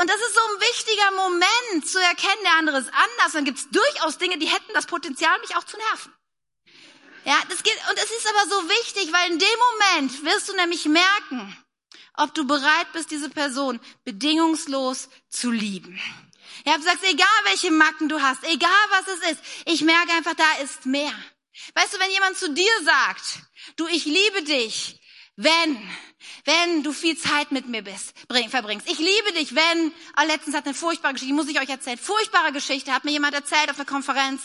und das ist so ein wichtiger Moment zu erkennen, der andere ist anders. Dann gibt's durchaus Dinge, die hätten das Potenzial, mich auch zu nerven. Ja, das geht, und es ist aber so wichtig, weil in dem Moment wirst du nämlich merken, ob du bereit bist, diese Person bedingungslos zu lieben. Ja, du sagst, egal welche Macken du hast, egal was es ist, ich merke einfach, da ist mehr. Weißt du, wenn jemand zu dir sagt, du, ich liebe dich, wenn, wenn du viel Zeit mit mir bist, bring, verbringst. Ich liebe dich, wenn, oh, letztens hat eine furchtbare Geschichte, die muss ich euch erzählen, furchtbare Geschichte, hat mir jemand erzählt auf einer Konferenz.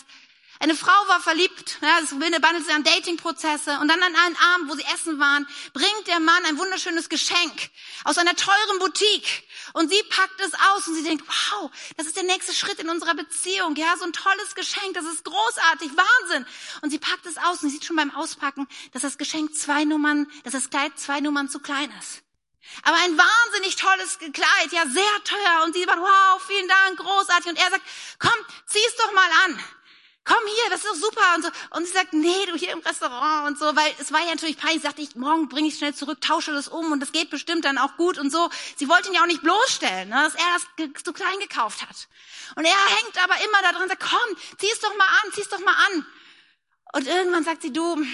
Eine Frau war verliebt, ja, das bandelt sich an Datingprozesse und dann an einen Abend, wo sie essen waren, bringt der Mann ein wunderschönes Geschenk aus einer teuren Boutique und sie packt es aus und sie denkt, wow, das ist der nächste Schritt in unserer Beziehung, ja, so ein tolles Geschenk, das ist großartig, Wahnsinn. Und sie packt es aus und sie sieht schon beim Auspacken, dass das Geschenk zwei Nummern, dass das Kleid zwei Nummern zu klein ist. Aber ein wahnsinnig tolles Kleid, ja, sehr teuer. Und sie sagt, wow, vielen Dank, großartig. Und er sagt, komm, zieh's doch mal an komm hier, das ist doch super und so. Und sie sagt, nee, du hier im Restaurant und so, weil es war ja natürlich peinlich, sagte ich, morgen bringe ich schnell zurück, tausche das um und das geht bestimmt dann auch gut und so. Sie wollte ihn ja auch nicht bloßstellen, ne, dass er das zu klein gekauft hat. Und er hängt aber immer da drin, sagt, komm, zieh's doch mal an, zieh's doch mal an. Und irgendwann sagt sie, du,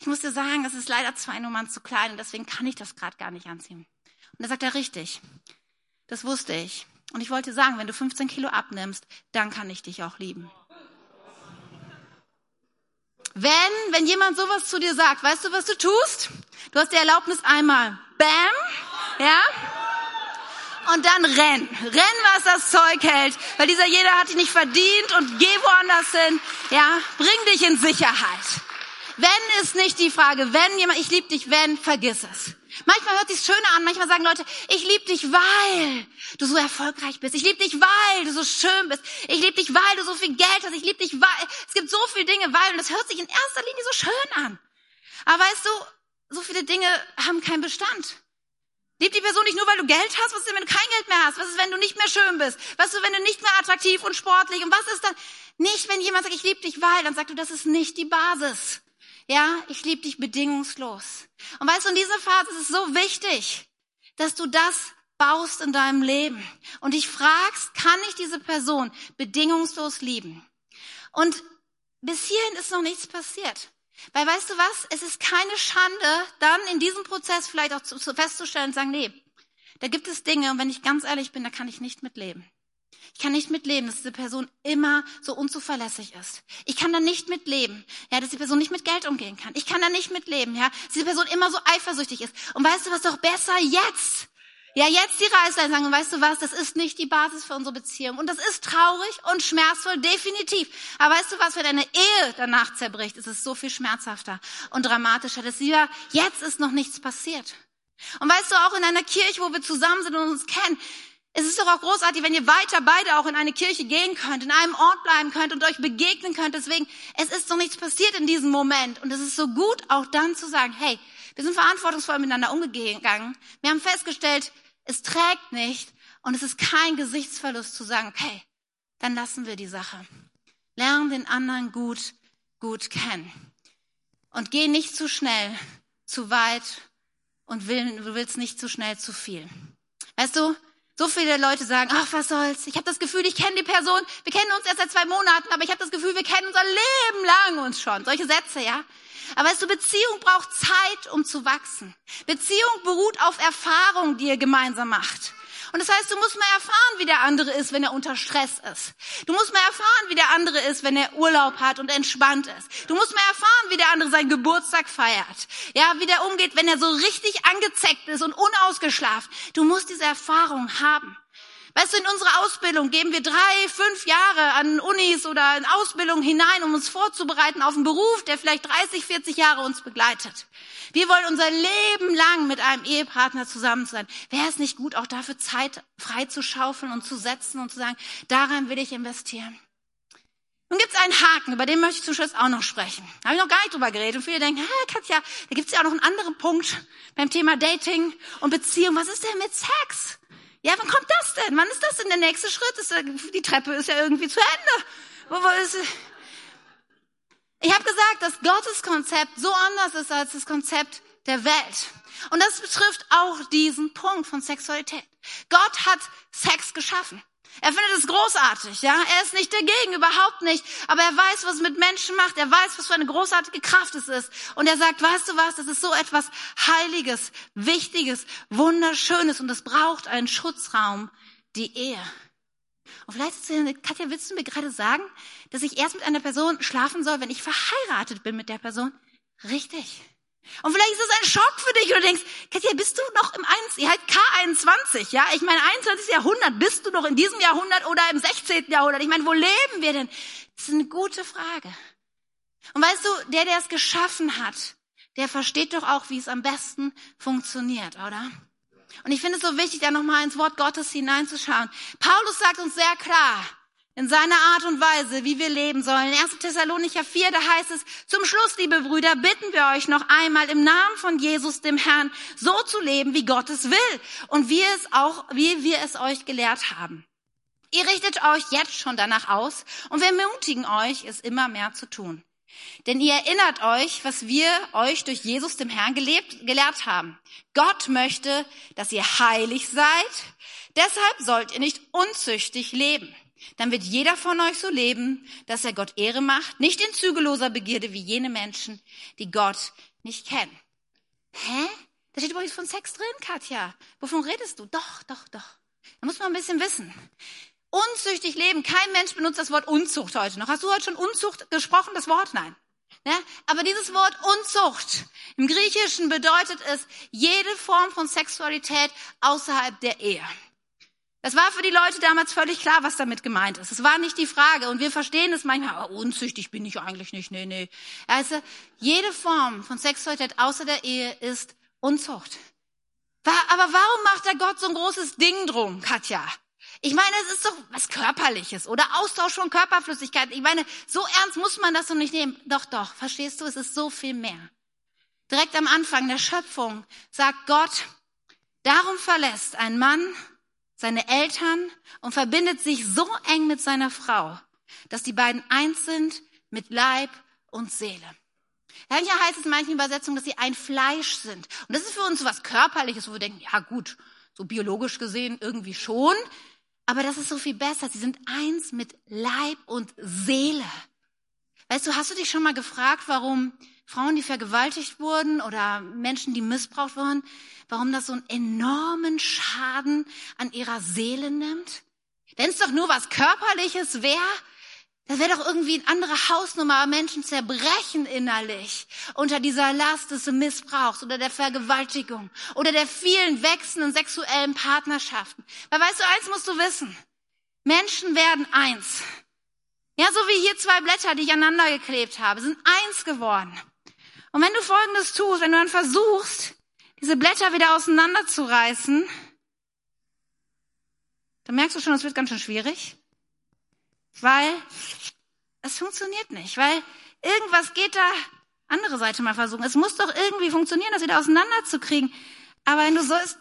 ich muss dir sagen, es ist leider zwei Nummern zu klein und deswegen kann ich das gerade gar nicht anziehen. Und da sagt er, richtig, das wusste ich. Und ich wollte sagen, wenn du 15 Kilo abnimmst, dann kann ich dich auch lieben. Wenn, wenn jemand sowas zu dir sagt, weißt du, was du tust? Du hast die Erlaubnis einmal, bam, ja, und dann renn. Renn, was das Zeug hält, weil dieser jeder hat dich nicht verdient und geh woanders hin, ja, bring dich in Sicherheit. Wenn ist nicht die Frage, wenn jemand, ich liebe dich, wenn, vergiss es. Manchmal hört sich's schöner an, manchmal sagen Leute, ich liebe dich, weil du so erfolgreich bist. Ich liebe dich, weil du so schön bist. Ich liebe dich, weil du so viel Geld hast. Ich liebe dich, weil es gibt so viele Dinge, weil und das hört sich in erster Linie so schön an. Aber weißt du, so viele Dinge haben keinen Bestand. Lieb die Person nicht nur, weil du Geld hast. Was ist, wenn du kein Geld mehr hast? Was ist, wenn du nicht mehr schön bist? Was ist, wenn du nicht mehr attraktiv und sportlich? Und was ist dann nicht, wenn jemand sagt, ich liebe dich, weil, dann sagst du, das ist nicht die Basis. Ja, ich liebe dich bedingungslos. Und weißt du, in dieser Phase ist es so wichtig, dass du das baust in deinem Leben und dich fragst, kann ich diese Person bedingungslos lieben? Und bis hierhin ist noch nichts passiert. Weil weißt du was? Es ist keine Schande, dann in diesem Prozess vielleicht auch zu, zu festzustellen und sagen, nee, da gibt es Dinge und wenn ich ganz ehrlich bin, da kann ich nicht mitleben. Ich kann nicht mitleben, dass diese Person immer so unzuverlässig ist. Ich kann da nicht mitleben, ja, dass die Person nicht mit Geld umgehen kann. Ich kann da nicht mitleben, ja, dass diese Person immer so eifersüchtig ist. Und weißt du was, doch besser jetzt. Ja, jetzt die Reißlein sagen, und weißt du was, das ist nicht die Basis für unsere Beziehung. Und das ist traurig und schmerzvoll, definitiv. Aber weißt du was, wenn deine Ehe danach zerbricht, ist es so viel schmerzhafter und dramatischer. Das ja, jetzt ist noch nichts passiert. Und weißt du, auch in einer Kirche, wo wir zusammen sind und uns kennen, es ist doch auch großartig, wenn ihr weiter beide auch in eine Kirche gehen könnt, in einem Ort bleiben könnt und euch begegnen könnt. Deswegen, es ist doch nichts passiert in diesem Moment. Und es ist so gut, auch dann zu sagen, hey, wir sind verantwortungsvoll miteinander umgegangen. Wir haben festgestellt, es trägt nicht und es ist kein Gesichtsverlust zu sagen, okay, dann lassen wir die Sache. Lernen den anderen gut, gut kennen. Und geh nicht zu schnell, zu weit und will, du willst nicht zu schnell zu viel. Weißt du, so viele Leute sagen, ach, was soll's. Ich habe das Gefühl, ich kenne die Person. Wir kennen uns erst seit zwei Monaten, aber ich habe das Gefühl, wir kennen unser Leben lang uns schon. Solche Sätze, ja. Aber weißt du, Beziehung braucht Zeit, um zu wachsen. Beziehung beruht auf Erfahrung, die ihr gemeinsam macht. Und das heißt, du musst mal erfahren, wie der andere ist, wenn er unter Stress ist. Du musst mal erfahren, wie der andere ist, wenn er Urlaub hat und entspannt ist. Du musst mal erfahren, wie der andere seinen Geburtstag feiert. Ja, wie der umgeht, wenn er so richtig angezeckt ist und unausgeschlafen. Du musst diese Erfahrung haben. Weißt du, in unsere Ausbildung geben wir drei, fünf Jahre an Unis oder in Ausbildung hinein, um uns vorzubereiten auf einen Beruf, der vielleicht 30, 40 Jahre uns begleitet. Wir wollen unser Leben lang mit einem Ehepartner zusammen sein. Wäre es nicht gut, auch dafür Zeit frei zu schaufeln und zu setzen und zu sagen, daran will ich investieren? Nun gibt es einen Haken, über den möchte ich zum Schluss auch noch sprechen. Da habe ich noch gar nicht drüber geredet. Und viele denken, hä, Katja, da gibt es ja auch noch einen anderen Punkt beim Thema Dating und Beziehung. Was ist denn mit Sex? Ja, wann kommt das denn? Wann ist das denn der nächste Schritt? Ist, die Treppe ist ja irgendwie zu Ende. Wo, wo ist, ich habe gesagt, dass Gottes Konzept so anders ist als das Konzept der Welt. Und das betrifft auch diesen Punkt von Sexualität. Gott hat Sex geschaffen. Er findet es großartig, ja. Er ist nicht dagegen, überhaupt nicht. Aber er weiß, was es mit Menschen macht. Er weiß, was für eine großartige Kraft es ist. Und er sagt, weißt du was? Das ist so etwas Heiliges, Wichtiges, Wunderschönes. Und es braucht einen Schutzraum, die Ehe. Und vielleicht, Katja, willst du mir gerade sagen, dass ich erst mit einer Person schlafen soll, wenn ich verheiratet bin mit der Person? Richtig. Und vielleicht ist es ein Schock für dich du denkst, Katja, bist du noch im 1, ihr halt K21, ja? Ich meine, 21. Jahrhundert, bist du noch in diesem Jahrhundert oder im 16. Jahrhundert? Ich meine, wo leben wir denn? Das ist eine gute Frage. Und weißt du, der, der es geschaffen hat, der versteht doch auch, wie es am besten funktioniert, oder? Und ich finde es so wichtig, da nochmal ins Wort Gottes hineinzuschauen. Paulus sagt uns sehr klar, in seiner Art und Weise, wie wir leben sollen. In 1. Thessalonicher 4, da heißt es, zum Schluss, liebe Brüder, bitten wir euch noch einmal im Namen von Jesus, dem Herrn, so zu leben, wie Gott es will und wie es auch, wie wir es euch gelehrt haben. Ihr richtet euch jetzt schon danach aus und wir ermutigen euch, es immer mehr zu tun. Denn ihr erinnert euch, was wir euch durch Jesus, dem Herrn, gelebt, gelehrt haben. Gott möchte, dass ihr heilig seid. Deshalb sollt ihr nicht unzüchtig leben dann wird jeder von euch so leben, dass er Gott Ehre macht, nicht in zügelloser Begierde wie jene Menschen, die Gott nicht kennen. Hä? Da steht übrigens von Sex drin, Katja. Wovon redest du? Doch, doch, doch. Da muss man ein bisschen wissen. Unzüchtig leben. Kein Mensch benutzt das Wort Unzucht heute noch. Hast du heute schon Unzucht gesprochen, das Wort? Nein. Ja? Aber dieses Wort Unzucht im Griechischen bedeutet es jede Form von Sexualität außerhalb der Ehe. Das war für die Leute damals völlig klar, was damit gemeint ist. Es war nicht die Frage. Und wir verstehen es manchmal, aber unzüchtig bin ich eigentlich nicht. Nee, nee. Also, jede Form von Sexualität außer der Ehe ist Unzucht. Aber warum macht der Gott so ein großes Ding drum, Katja? Ich meine, es ist doch was Körperliches oder Austausch von Körperflüssigkeit. Ich meine, so ernst muss man das doch nicht nehmen. Doch, doch, verstehst du, es ist so viel mehr. Direkt am Anfang der Schöpfung sagt Gott, darum verlässt ein Mann seine Eltern und verbindet sich so eng mit seiner Frau, dass die beiden eins sind mit Leib und Seele. Daher heißt es in manchen Übersetzungen, dass sie ein Fleisch sind. Und das ist für uns so was Körperliches, wo wir denken, ja gut, so biologisch gesehen irgendwie schon. Aber das ist so viel besser. Sie sind eins mit Leib und Seele. Weißt du, hast du dich schon mal gefragt, warum Frauen, die vergewaltigt wurden oder Menschen, die missbraucht wurden, warum das so einen enormen Schaden an ihrer Seele nimmt? Wenn es doch nur was Körperliches wäre, das wäre doch irgendwie eine andere Hausnummer, aber Menschen zerbrechen innerlich unter dieser Last des Missbrauchs oder der Vergewaltigung oder der vielen wechselnden sexuellen Partnerschaften. Weil weißt du, eins musst du wissen. Menschen werden eins. Ja, so wie hier zwei Blätter, die ich aneinander geklebt habe, sind eins geworden. Und wenn du Folgendes tust, wenn du dann versuchst, diese Blätter wieder auseinanderzureißen, dann merkst du schon, es wird ganz schön schwierig, weil es funktioniert nicht, weil irgendwas geht da, andere Seite mal versuchen. Es muss doch irgendwie funktionieren, das wieder auseinanderzukriegen. Aber wenn du so ist,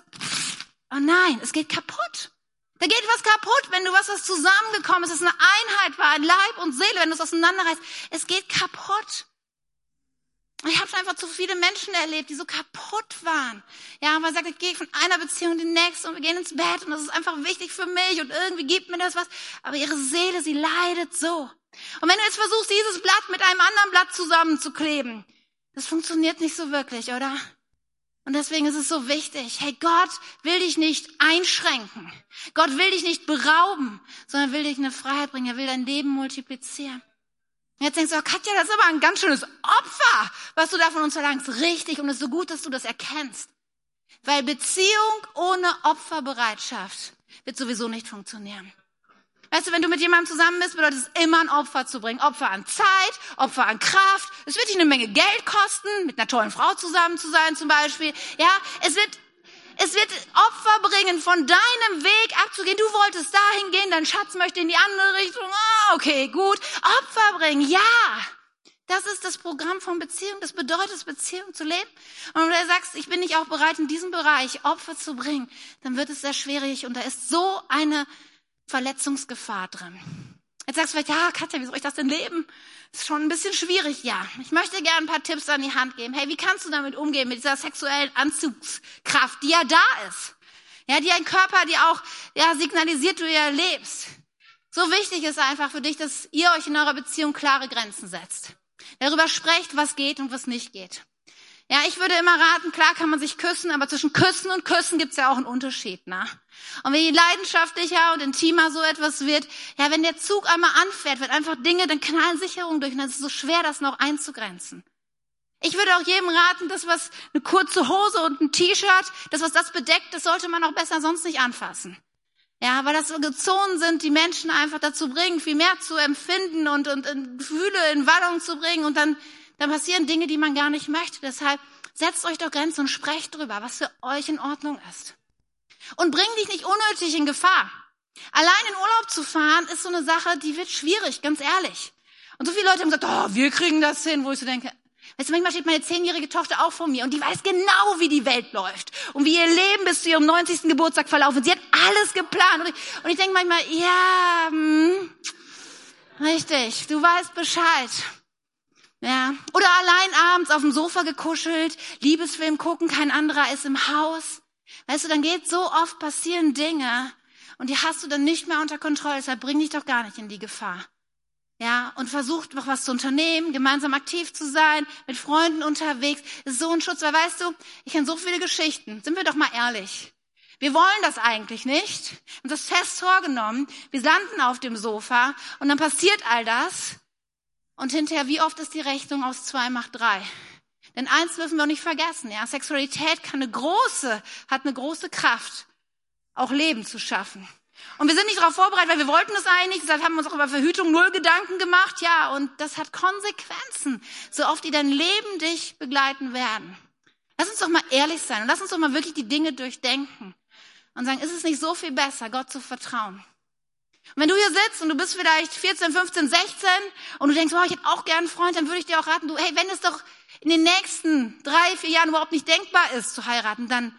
oh nein, es geht kaputt. Da geht was kaputt, wenn du was, was zusammengekommen ist, es eine Einheit war, ein Leib und Seele, wenn du es auseinanderreißt. Es geht kaputt. Ich habe einfach zu viele Menschen erlebt, die so kaputt waren. Ja, man sagt, ich gehe von einer Beziehung in die nächste und wir gehen ins Bett und das ist einfach wichtig für mich und irgendwie gibt mir das was. Aber ihre Seele, sie leidet so. Und wenn du jetzt versuchst, dieses Blatt mit einem anderen Blatt zusammenzukleben, das funktioniert nicht so wirklich, oder? Und deswegen ist es so wichtig. Hey, Gott will dich nicht einschränken. Gott will dich nicht berauben, sondern will dich in eine Freiheit bringen. Er will dein Leben multiplizieren. Jetzt denkst du, oh Katja, das ist aber ein ganz schönes Opfer, was du da von uns verlangst. Richtig, und es ist so gut, dass du das erkennst. Weil Beziehung ohne Opferbereitschaft wird sowieso nicht funktionieren. Weißt du, wenn du mit jemandem zusammen bist, bedeutet es immer ein Opfer zu bringen. Opfer an Zeit, Opfer an Kraft. Es wird dich eine Menge Geld kosten, mit einer tollen Frau zusammen zu sein zum Beispiel. Ja, es wird es wird Opfer bringen, von deinem Weg abzugehen. Du wolltest dahin gehen, dein Schatz möchte in die andere Richtung. Oh, okay, gut. Opfer bringen, ja. Das ist das Programm von Beziehung. Das bedeutet Beziehung zu leben. Und wenn du sagst, ich bin nicht auch bereit, in diesem Bereich Opfer zu bringen, dann wird es sehr schwierig und da ist so eine Verletzungsgefahr drin. Jetzt sagst du vielleicht, ja, Katja, wie soll ich das denn leben? Ist schon ein bisschen schwierig, ja. Ich möchte gerne ein paar Tipps an die Hand geben. Hey, wie kannst du damit umgehen, mit dieser sexuellen Anzugskraft, die ja da ist? Ja, die ein Körper, die auch, ja, signalisiert, du ja lebst. So wichtig ist einfach für dich, dass ihr euch in eurer Beziehung klare Grenzen setzt. Darüber sprecht, was geht und was nicht geht. Ja, ich würde immer raten, klar kann man sich küssen, aber zwischen Küssen und Küssen gibt's ja auch einen Unterschied, ne? Und wenn je leidenschaftlicher und intimer so etwas wird, ja, wenn der Zug einmal anfährt, wird einfach Dinge, dann knallen Sicherungen durch und dann ist es so schwer, das noch einzugrenzen. Ich würde auch jedem raten, das was eine kurze Hose und ein T-Shirt, das was das bedeckt, das sollte man auch besser sonst nicht anfassen. Ja, weil das so Zonen sind, die Menschen einfach dazu bringen, viel mehr zu empfinden und, und, und Gefühle in Wallung zu bringen und dann dann passieren Dinge, die man gar nicht möchte. Deshalb setzt euch doch Grenzen und sprecht drüber, was für euch in Ordnung ist. Und bring dich nicht unnötig in Gefahr. Allein in Urlaub zu fahren ist so eine Sache, die wird schwierig, ganz ehrlich. Und so viele Leute haben gesagt, oh, wir kriegen das hin, wo ich so denke, weißt du, manchmal steht meine zehnjährige Tochter auch vor mir und die weiß genau, wie die Welt läuft und wie ihr Leben bis zu ihrem 90. Geburtstag verlaufen. Sie hat alles geplant und ich, und ich denke manchmal, ja, hm, richtig, du weißt Bescheid. Ja. Oder allein abends auf dem Sofa gekuschelt, Liebesfilm gucken, kein anderer ist im Haus. Weißt du, dann geht so oft passieren Dinge und die hast du dann nicht mehr unter Kontrolle, deshalb bring dich doch gar nicht in die Gefahr. Ja, und versucht noch was zu unternehmen, gemeinsam aktiv zu sein, mit Freunden unterwegs. Das ist so ein Schutz, weil weißt du, ich kenne so viele Geschichten. Sind wir doch mal ehrlich. Wir wollen das eigentlich nicht. Und das fest vorgenommen. Wir landen auf dem Sofa und dann passiert all das. Und hinterher, wie oft ist die Rechnung aus zwei macht drei? Denn eins dürfen wir auch nicht vergessen, ja. Sexualität kann eine große, hat eine große Kraft, auch Leben zu schaffen. Und wir sind nicht darauf vorbereitet, weil wir wollten es eigentlich, deshalb haben wir uns auch über Verhütung null Gedanken gemacht, ja, und das hat Konsequenzen, so oft die dein Leben dich begleiten werden. Lass uns doch mal ehrlich sein und lass uns doch mal wirklich die Dinge durchdenken und sagen, ist es nicht so viel besser, Gott zu vertrauen? Und wenn du hier sitzt und du bist vielleicht 14, 15, 16 und du denkst, oh, ich hätte auch gern einen Freund, dann würde ich dir auch raten, du, hey, wenn es doch in den nächsten drei, vier Jahren überhaupt nicht denkbar ist zu heiraten, dann,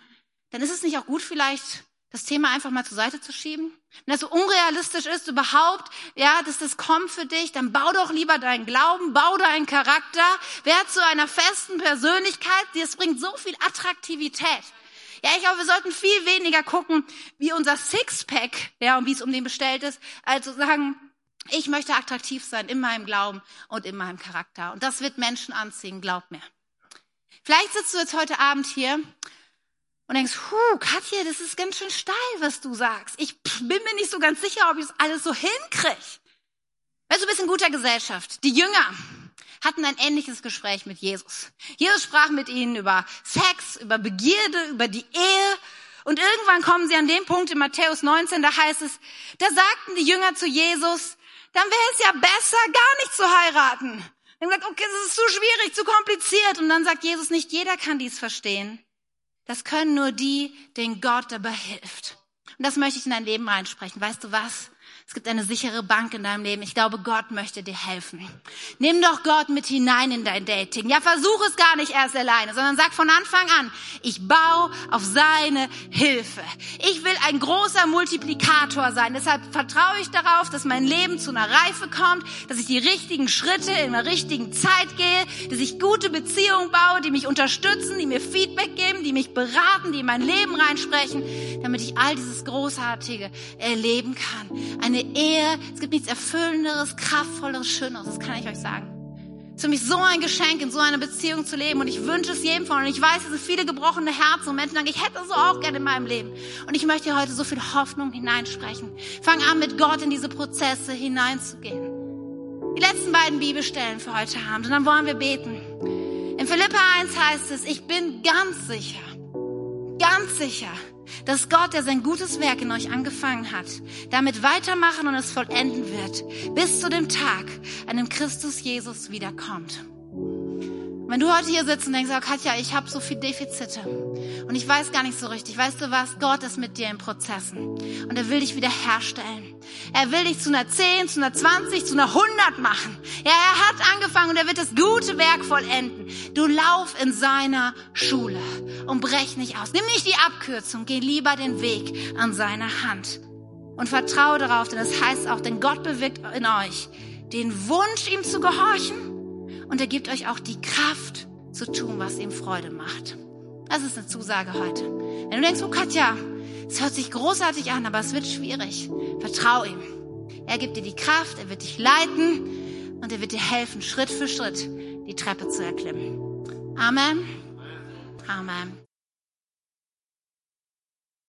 dann ist es nicht auch gut vielleicht, das Thema einfach mal zur Seite zu schieben? Wenn das so unrealistisch ist überhaupt, ja, dass das kommt für dich, dann bau doch lieber deinen Glauben, bau deinen Charakter, werd zu einer festen Persönlichkeit, das bringt so viel Attraktivität. Ja, ich glaube, wir sollten viel weniger gucken, wie unser Sixpack, ja, und wie es um den bestellt ist, als zu sagen, ich möchte attraktiv sein in meinem Glauben und in meinem Charakter. Und das wird Menschen anziehen, glaub mir. Vielleicht sitzt du jetzt heute Abend hier und denkst, huh, Katja, das ist ganz schön steil, was du sagst. Ich bin mir nicht so ganz sicher, ob ich das alles so hinkriege. Weißt du, bist in guter Gesellschaft. Die Jünger hatten ein ähnliches Gespräch mit Jesus. Jesus sprach mit ihnen über Sex, über Begierde, über die Ehe. Und irgendwann kommen sie an den Punkt in Matthäus 19, da heißt es, da sagten die Jünger zu Jesus, dann wäre es ja besser, gar nicht zu heiraten. Die haben gesagt, okay, das ist zu schwierig, zu kompliziert. Und dann sagt Jesus, nicht jeder kann dies verstehen. Das können nur die, denen Gott dabei hilft. Und das möchte ich in dein Leben reinsprechen. Weißt du was? Es gibt eine sichere Bank in deinem Leben. Ich glaube, Gott möchte dir helfen. Nimm doch Gott mit hinein in dein Dating. Ja, versuch es gar nicht erst alleine, sondern sag von Anfang an, ich baue auf seine Hilfe. Ich will ein großer Multiplikator sein. Deshalb vertraue ich darauf, dass mein Leben zu einer Reife kommt, dass ich die richtigen Schritte in der richtigen Zeit gehe, dass ich gute Beziehungen baue, die mich unterstützen, die mir Feedback geben, die mich beraten, die in mein Leben reinsprechen, damit ich all dieses Großartige erleben kann. Eine eine Ehe, es gibt nichts Erfüllenderes, Kraftvolleres, Schöneres, das kann ich euch sagen. Es ist für mich so ein Geschenk, in so einer Beziehung zu leben und ich wünsche es jedem von euch. Ich weiß, es sind viele gebrochene Herzen und Menschen sagen, ich hätte so auch gerne in meinem Leben. Und ich möchte hier heute so viel Hoffnung hineinsprechen. Fang an, mit Gott in diese Prozesse hineinzugehen. Die letzten beiden Bibelstellen für heute Abend und dann wollen wir beten. In Philippa 1 heißt es, ich bin ganz sicher, ganz sicher, dass Gott, der sein gutes Werk in euch angefangen hat, damit weitermachen und es vollenden wird, bis zu dem Tag, an dem Christus Jesus wiederkommt. Wenn du heute hier sitzt und denkst, oh Katja, ich habe so viel Defizite und ich weiß gar nicht so richtig, weißt du was? Gott ist mit dir in Prozessen und er will dich wieder herstellen. Er will dich zu einer 10, zu einer 20, zu einer 100 machen. Ja, er hat angefangen und er wird das gute Werk vollenden. Du lauf in seiner Schule und brech nicht aus. Nimm nicht die Abkürzung, geh lieber den Weg an seiner Hand und vertraue darauf, denn es das heißt auch, denn Gott bewirkt in euch den Wunsch, ihm zu gehorchen und er gibt euch auch die Kraft zu tun, was ihm Freude macht. Das ist eine Zusage heute. Wenn du denkst, oh Katja, es hört sich großartig an, aber es wird schwierig, vertrau ihm. Er gibt dir die Kraft, er wird dich leiten und er wird dir helfen, Schritt für Schritt die Treppe zu erklimmen. Amen. Amen.